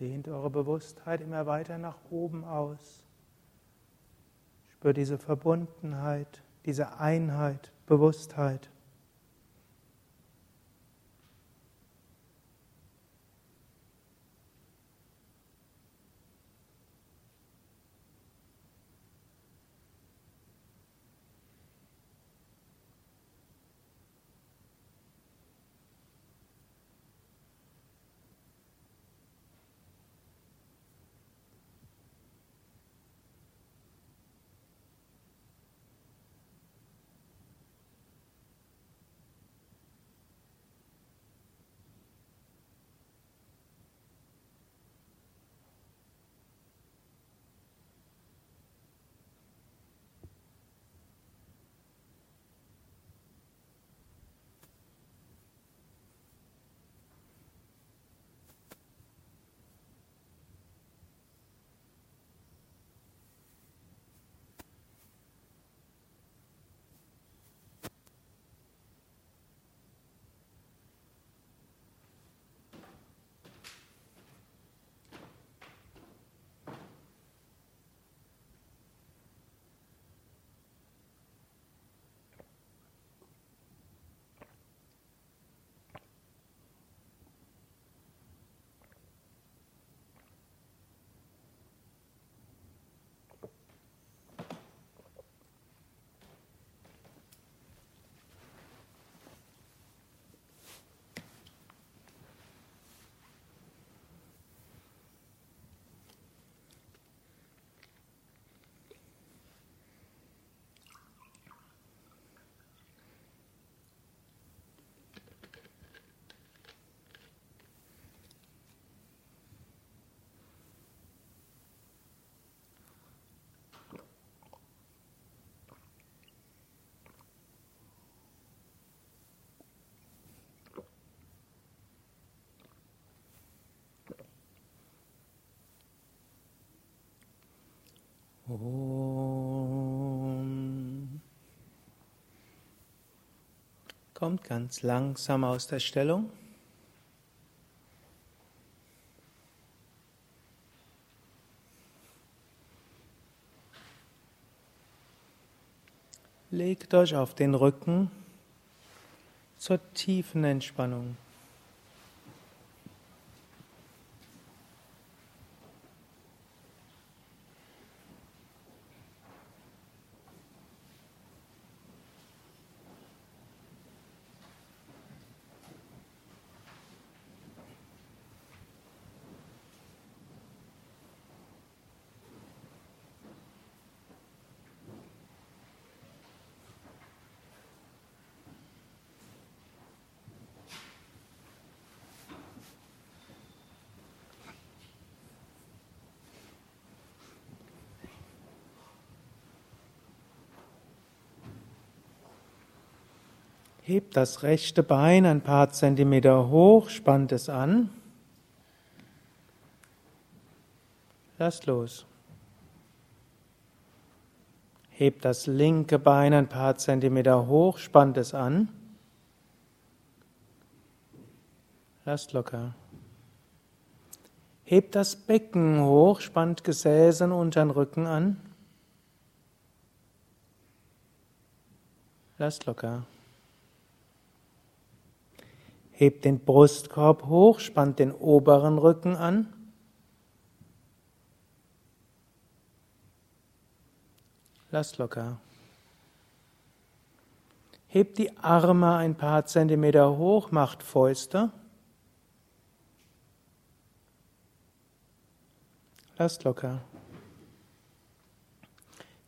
Speaker 1: Dehnt eure Bewusstheit immer weiter nach oben aus. Spürt diese Verbundenheit, diese Einheit, Bewusstheit. Om. Kommt ganz langsam aus der Stellung. Legt euch auf den Rücken zur tiefen Entspannung. Hebt das rechte Bein ein paar Zentimeter hoch, spannt es an. Lasst los. Hebt das linke Bein ein paar Zentimeter hoch, spannt es an. Lasst locker. Hebt das Becken hoch, spannt Gesäße und unteren Rücken an. Lasst locker. Hebt den Brustkorb hoch, spannt den oberen Rücken an. Lass locker. Hebt die Arme ein paar Zentimeter hoch, macht Fäuste. Lass locker.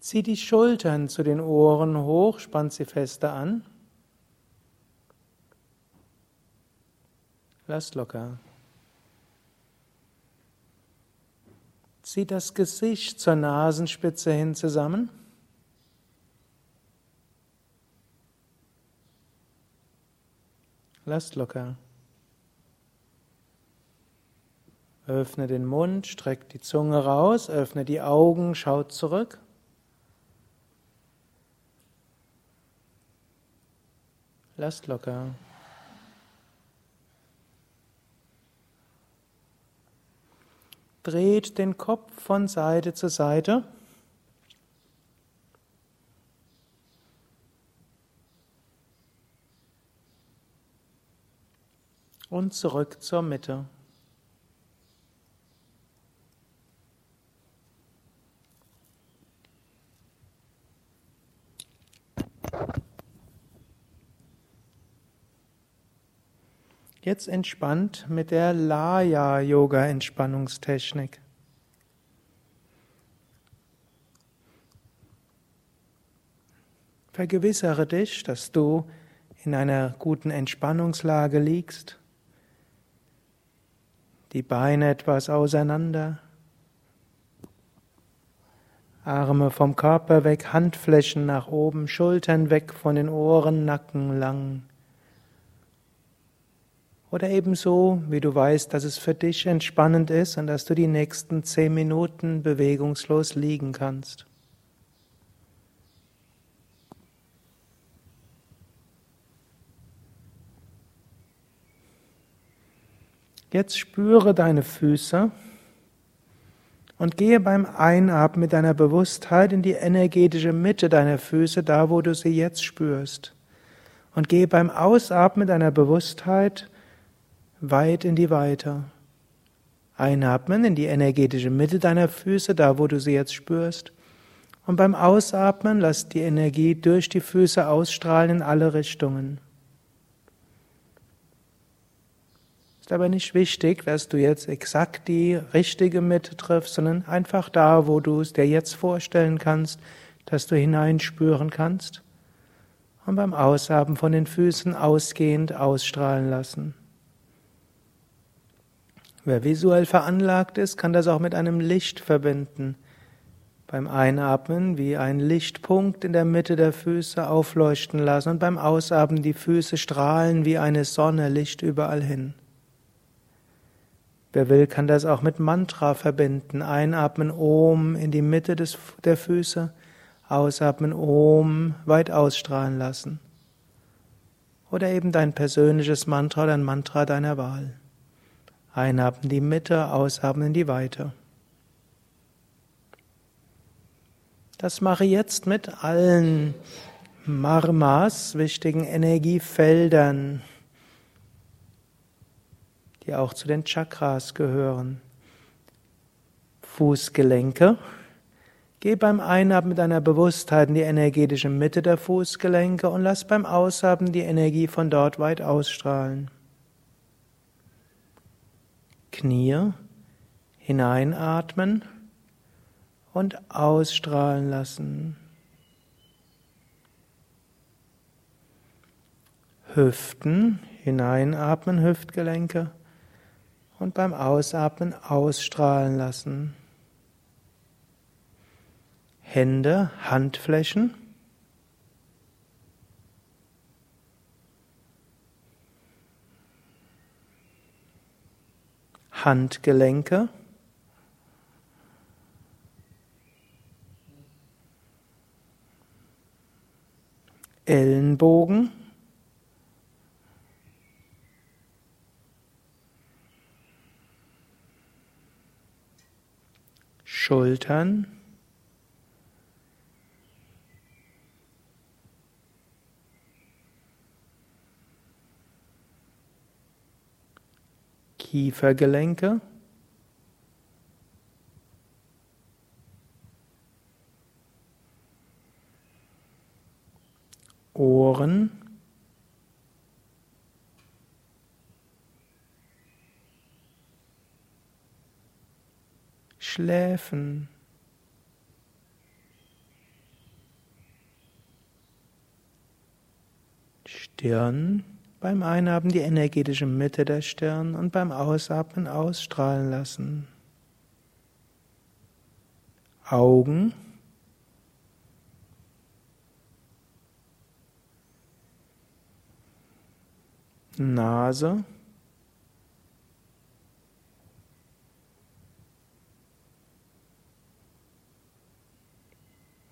Speaker 1: Zieh die Schultern zu den Ohren hoch, spannt sie fester an. Lass locker. Zieh das Gesicht zur Nasenspitze hin zusammen. Lass locker. Öffne den Mund, streck die Zunge raus, öffne die Augen, schau zurück. Lass locker. Dreht den Kopf von Seite zu Seite. Und zurück zur Mitte. Jetzt entspannt mit der Laya Yoga Entspannungstechnik. Vergewissere dich, dass du in einer guten Entspannungslage liegst. Die Beine etwas auseinander. Arme vom Körper weg, Handflächen nach oben, Schultern weg von den Ohren, Nacken lang. Oder ebenso, wie du weißt, dass es für dich entspannend ist und dass du die nächsten zehn Minuten bewegungslos liegen kannst. Jetzt spüre deine Füße und gehe beim Einatmen mit deiner Bewusstheit in die energetische Mitte deiner Füße, da wo du sie jetzt spürst. Und gehe beim Ausatmen deiner Bewusstheit weit in die Weite. Einatmen in die energetische Mitte deiner Füße, da wo du sie jetzt spürst. Und beim Ausatmen lass die Energie durch die Füße ausstrahlen in alle Richtungen. Ist aber nicht wichtig, dass du jetzt exakt die richtige Mitte triffst, sondern einfach da, wo du es dir jetzt vorstellen kannst, dass du hineinspüren kannst. Und beim Ausatmen von den Füßen ausgehend ausstrahlen lassen. Wer visuell veranlagt ist, kann das auch mit einem Licht verbinden. Beim Einatmen wie ein Lichtpunkt in der Mitte der Füße aufleuchten lassen und beim Ausatmen die Füße strahlen wie eine Sonne Licht überall hin. Wer will, kann das auch mit Mantra verbinden. Einatmen Om in die Mitte des, der Füße, ausatmen Om weit ausstrahlen lassen. Oder eben dein persönliches Mantra oder ein Mantra deiner Wahl. Einatmen die Mitte, ausatmen die Weite. Das mache jetzt mit allen Marmas, wichtigen Energiefeldern, die auch zu den Chakras gehören. Fußgelenke. Geh beim Einatmen mit deiner Bewusstheit in die energetische Mitte der Fußgelenke und lass beim Ausatmen die Energie von dort weit ausstrahlen. Knie hineinatmen und ausstrahlen lassen. Hüften hineinatmen, Hüftgelenke und beim Ausatmen ausstrahlen lassen. Hände, Handflächen Handgelenke. Ellenbogen. Schultern. Kiefergelenke. Ohren. Schläfen. Stirn. Beim Einatmen die energetische Mitte der Stirn und beim Ausatmen ausstrahlen lassen. Augen. Nase.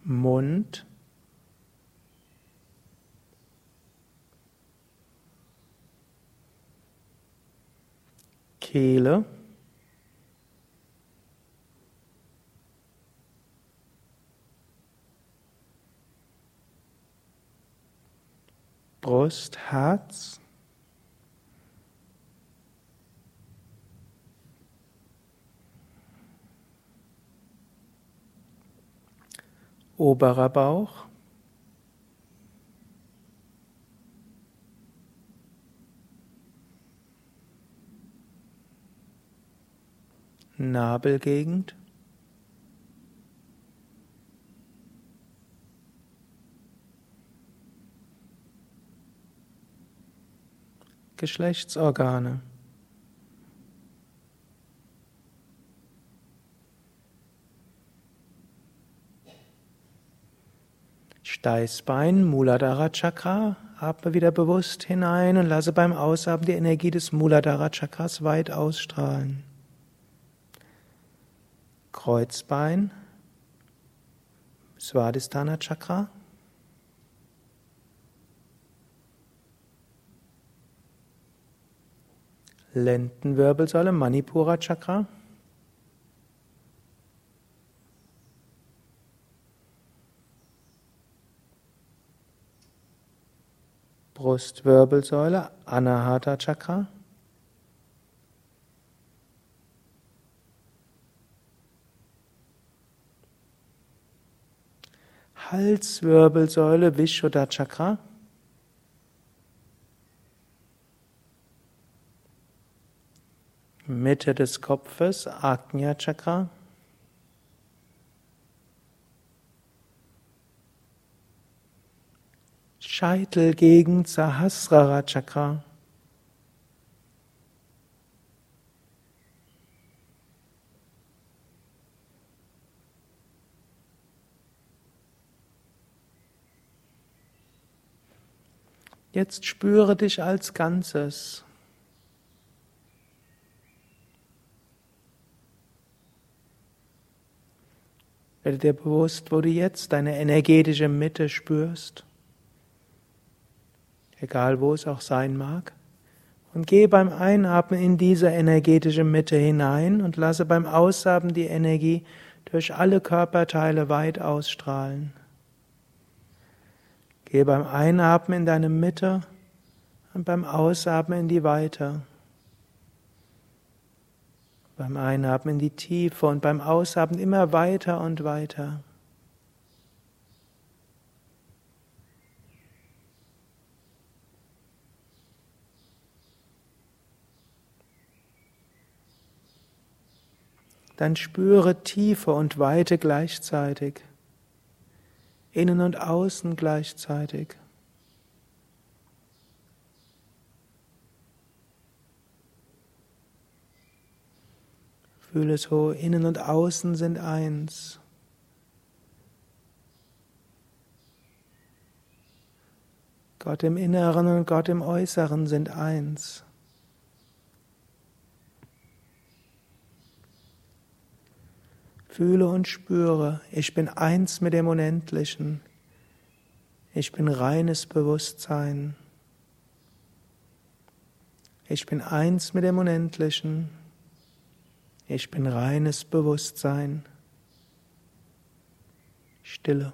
Speaker 1: Mund. Kehle. Brust, Herz. Oberer Bauch. Nabelgegend. Geschlechtsorgane. Steißbein, Muladhara Chakra. Atme wieder bewusst hinein und lasse beim Ausatmen die Energie des Muladhara Chakras weit ausstrahlen. Kreuzbein, Swadhisthana Chakra. Lendenwirbelsäule, Manipura Chakra. Brustwirbelsäule, Anahata Chakra. Halswirbelsäule, Vishuddha Chakra. Mitte des Kopfes, Ajna Chakra. Scheitelgegend, Sahasrara Chakra. Jetzt spüre dich als Ganzes. Werde dir bewusst, wo du jetzt deine energetische Mitte spürst, egal wo es auch sein mag. Und gehe beim Einatmen in diese energetische Mitte hinein und lasse beim Ausatmen die Energie durch alle Körperteile weit ausstrahlen. Gehe beim Einatmen in deine Mitte und beim Ausatmen in die Weite. Beim Einatmen in die Tiefe und beim Ausatmen immer weiter und weiter. Dann spüre Tiefe und Weite gleichzeitig, innen und außen gleichzeitig. Fühle so, innen und außen sind eins. Gott im Inneren und Gott im Äußeren sind eins. Fühle und spüre, ich bin eins mit dem Unendlichen. Ich bin reines Bewusstsein. Ich bin eins mit dem Unendlichen. Ich bin reines Bewusstsein. Stille.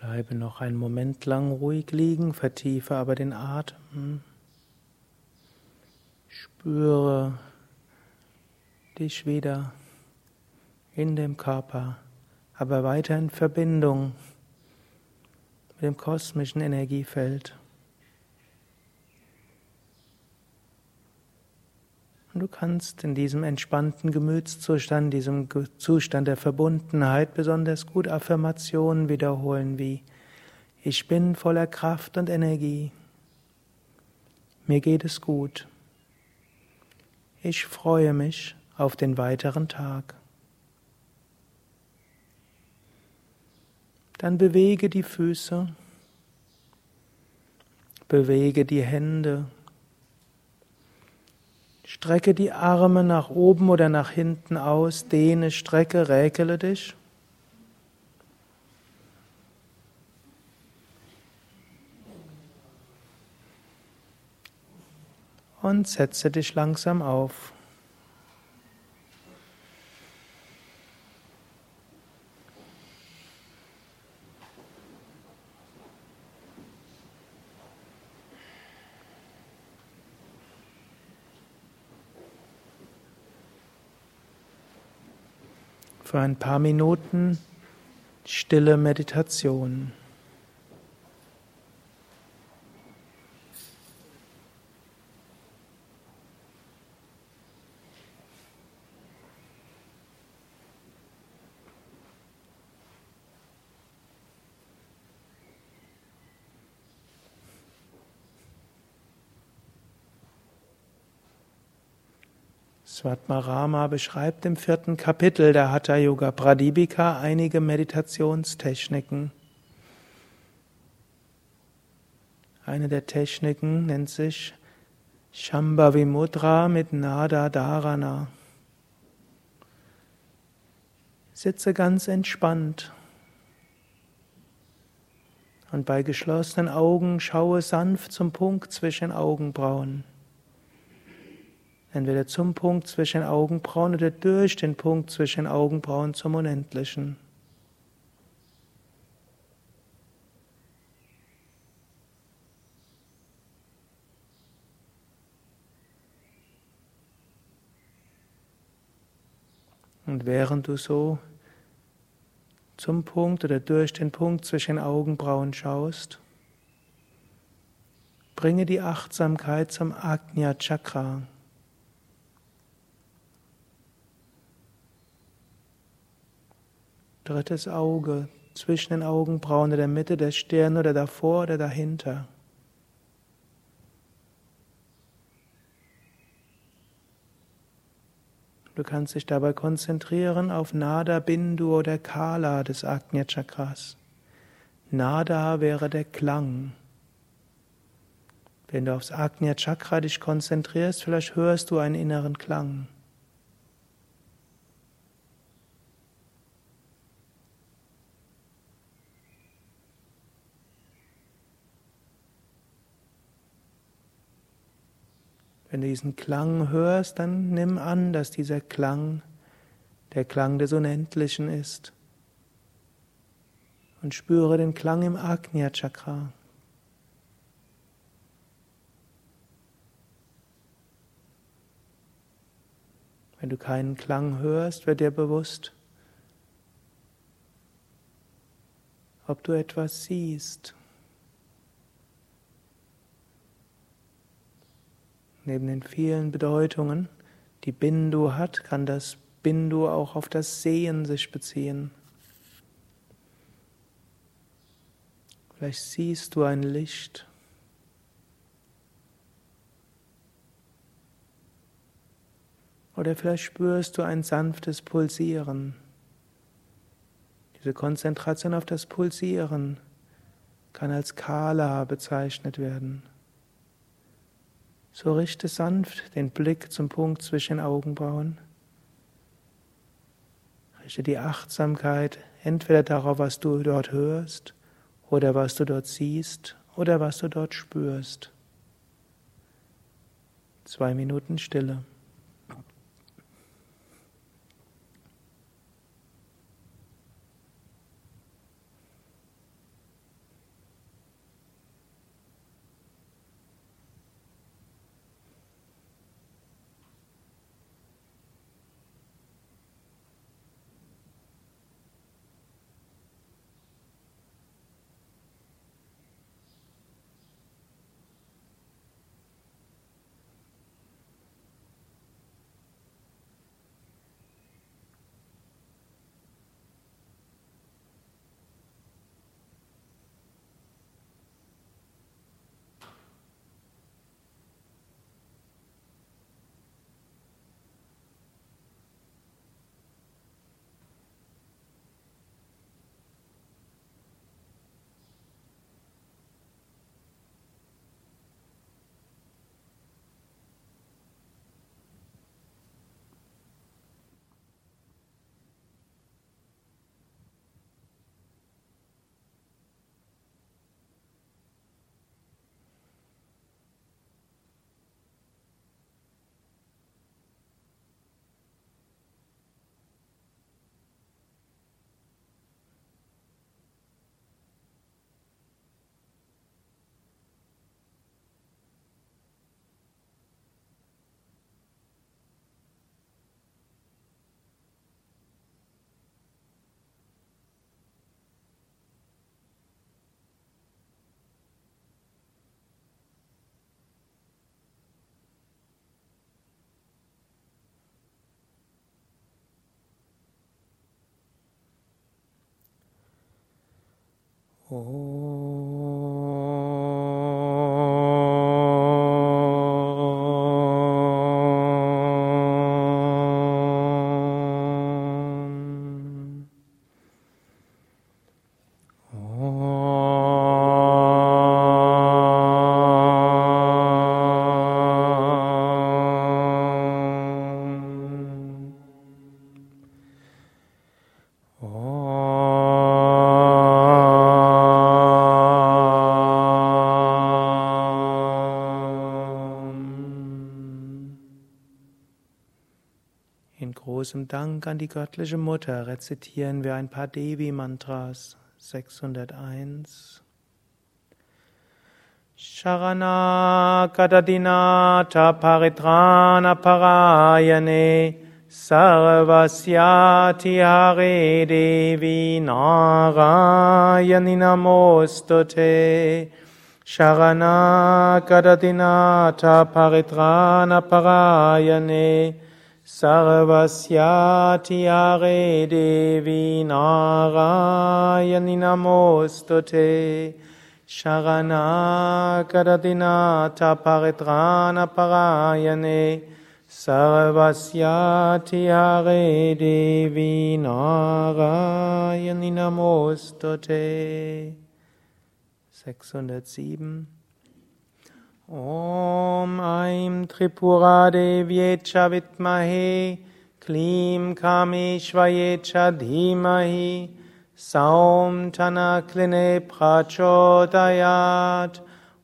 Speaker 1: Bleibe noch einen Moment lang ruhig liegen, vertiefe aber den Atem. Spüre dich wieder in dem Körper, aber weiter in Verbindung mit dem kosmischen Energiefeld. Und du kannst in diesem entspannten Gemütszustand, diesem Zustand der Verbundenheit besonders gut Affirmationen wiederholen wie Ich bin voller Kraft und Energie. Mir geht es gut. Ich freue mich auf den weiteren Tag. Dann bewege die Füße, bewege die Hände, Strecke die Arme nach oben oder nach hinten aus, dehne, strecke, räkele dich. Und setze dich langsam auf. Für ein paar Minuten stille Meditation. Svatmarama beschreibt im vierten Kapitel der Hatha Yoga Pradipika einige Meditationstechniken. Eine der Techniken nennt sich Shambhavi Mudra mit Nada Dharana. Sitze ganz entspannt und bei geschlossenen Augen schaue sanft zum Punkt zwischen Augenbrauen entweder zum Punkt zwischen Augenbrauen oder durch den Punkt zwischen Augenbrauen zum Unendlichen. Und während du so zum Punkt oder durch den Punkt zwischen Augenbrauen schaust, bringe die Achtsamkeit zum Agnya Chakra. Drittes Auge, zwischen den Augenbrauen, in der Mitte der Stirn oder davor oder dahinter. Du kannst dich dabei konzentrieren auf Nada, Bindu oder Kala des Agnya Chakras. Nada wäre der Klang. Wenn du aufs Agnya Chakra dich konzentrierst, vielleicht hörst du einen inneren Klang. Wenn du diesen Klang hörst, dann nimm an, dass dieser Klang der Klang des Unendlichen ist. Und spüre den Klang im Agnya Chakra. Wenn du keinen Klang hörst, wird dir bewusst, ob du etwas siehst. Neben den vielen Bedeutungen, die Bindu hat, kann das Bindu auch auf das Sehen sich beziehen. Vielleicht siehst du ein Licht. Oder vielleicht spürst du ein sanftes Pulsieren. Diese Konzentration auf das Pulsieren kann als Kala bezeichnet werden. So richte sanft den Blick zum Punkt zwischen Augenbrauen. Richte die Achtsamkeit entweder darauf, was du dort hörst, oder was du dort siehst, oder was du dort spürst. Zwei Minuten Stille. In großem Dank an die göttliche Mutter rezitieren wir ein paar Devi-Mantras. 601. Sharana Kadadinata Paritrana Parayane Sarvasyati Hare Devi Narayani Namostute Sharana Kadadinata Paritrana Parayane Sarvasyati Are Devi Narayani Namostute Sharana Karadinata Paritrana Parayane Sarvasyati Are Devi Narayani Namostute 607 Om Aim Tripura Devyecha Vitmahe Klim Kameshvayecha Dhimahi Saum Tanakline Prachodayat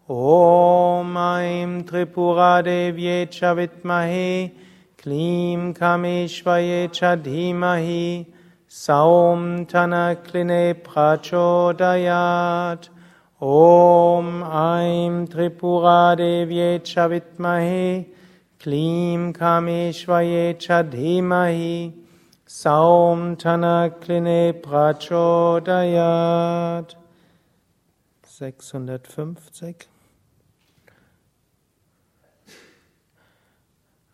Speaker 1: Om Aim Tripura Devyecha Vitmahe Klim Kameshvayecha Dhimahi Saum Tanakline Prachodayat Om Aim Tripura Devyecha Vitmahe Klim Kameshvayecha Dhimahi Saum Tanakline Prachodayat. 650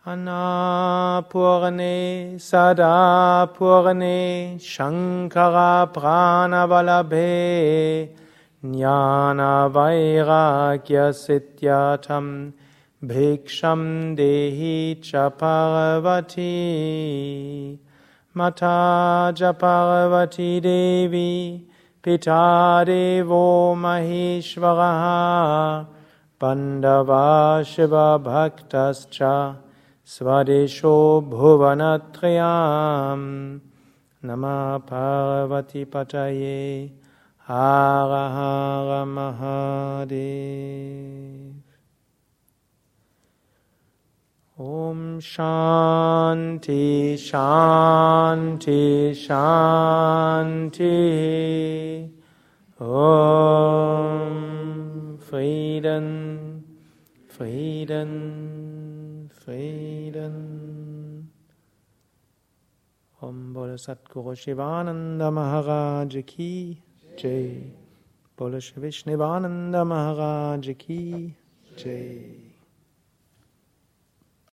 Speaker 1: Anapurne Sadapurne Shankara Pranavalabhe Jnana Vairagya Siddhyatam Bhiksham Dehi Chaparvati Mata Japarvati Devi Pita Devo Maheshwaraha Bandava Shiva Bhaktascha Swadesho Bhuvanatriyam. Nama Parvati Pataye Hara Hara Mahadev. Om Shanti Shanti Shanti. Om Frieden, Frieden, Frieden. Om Bodhisattva Shivananda Maharaj Ki. Jai. Bola Shri Vishnivananda Maharaj Ki Jai.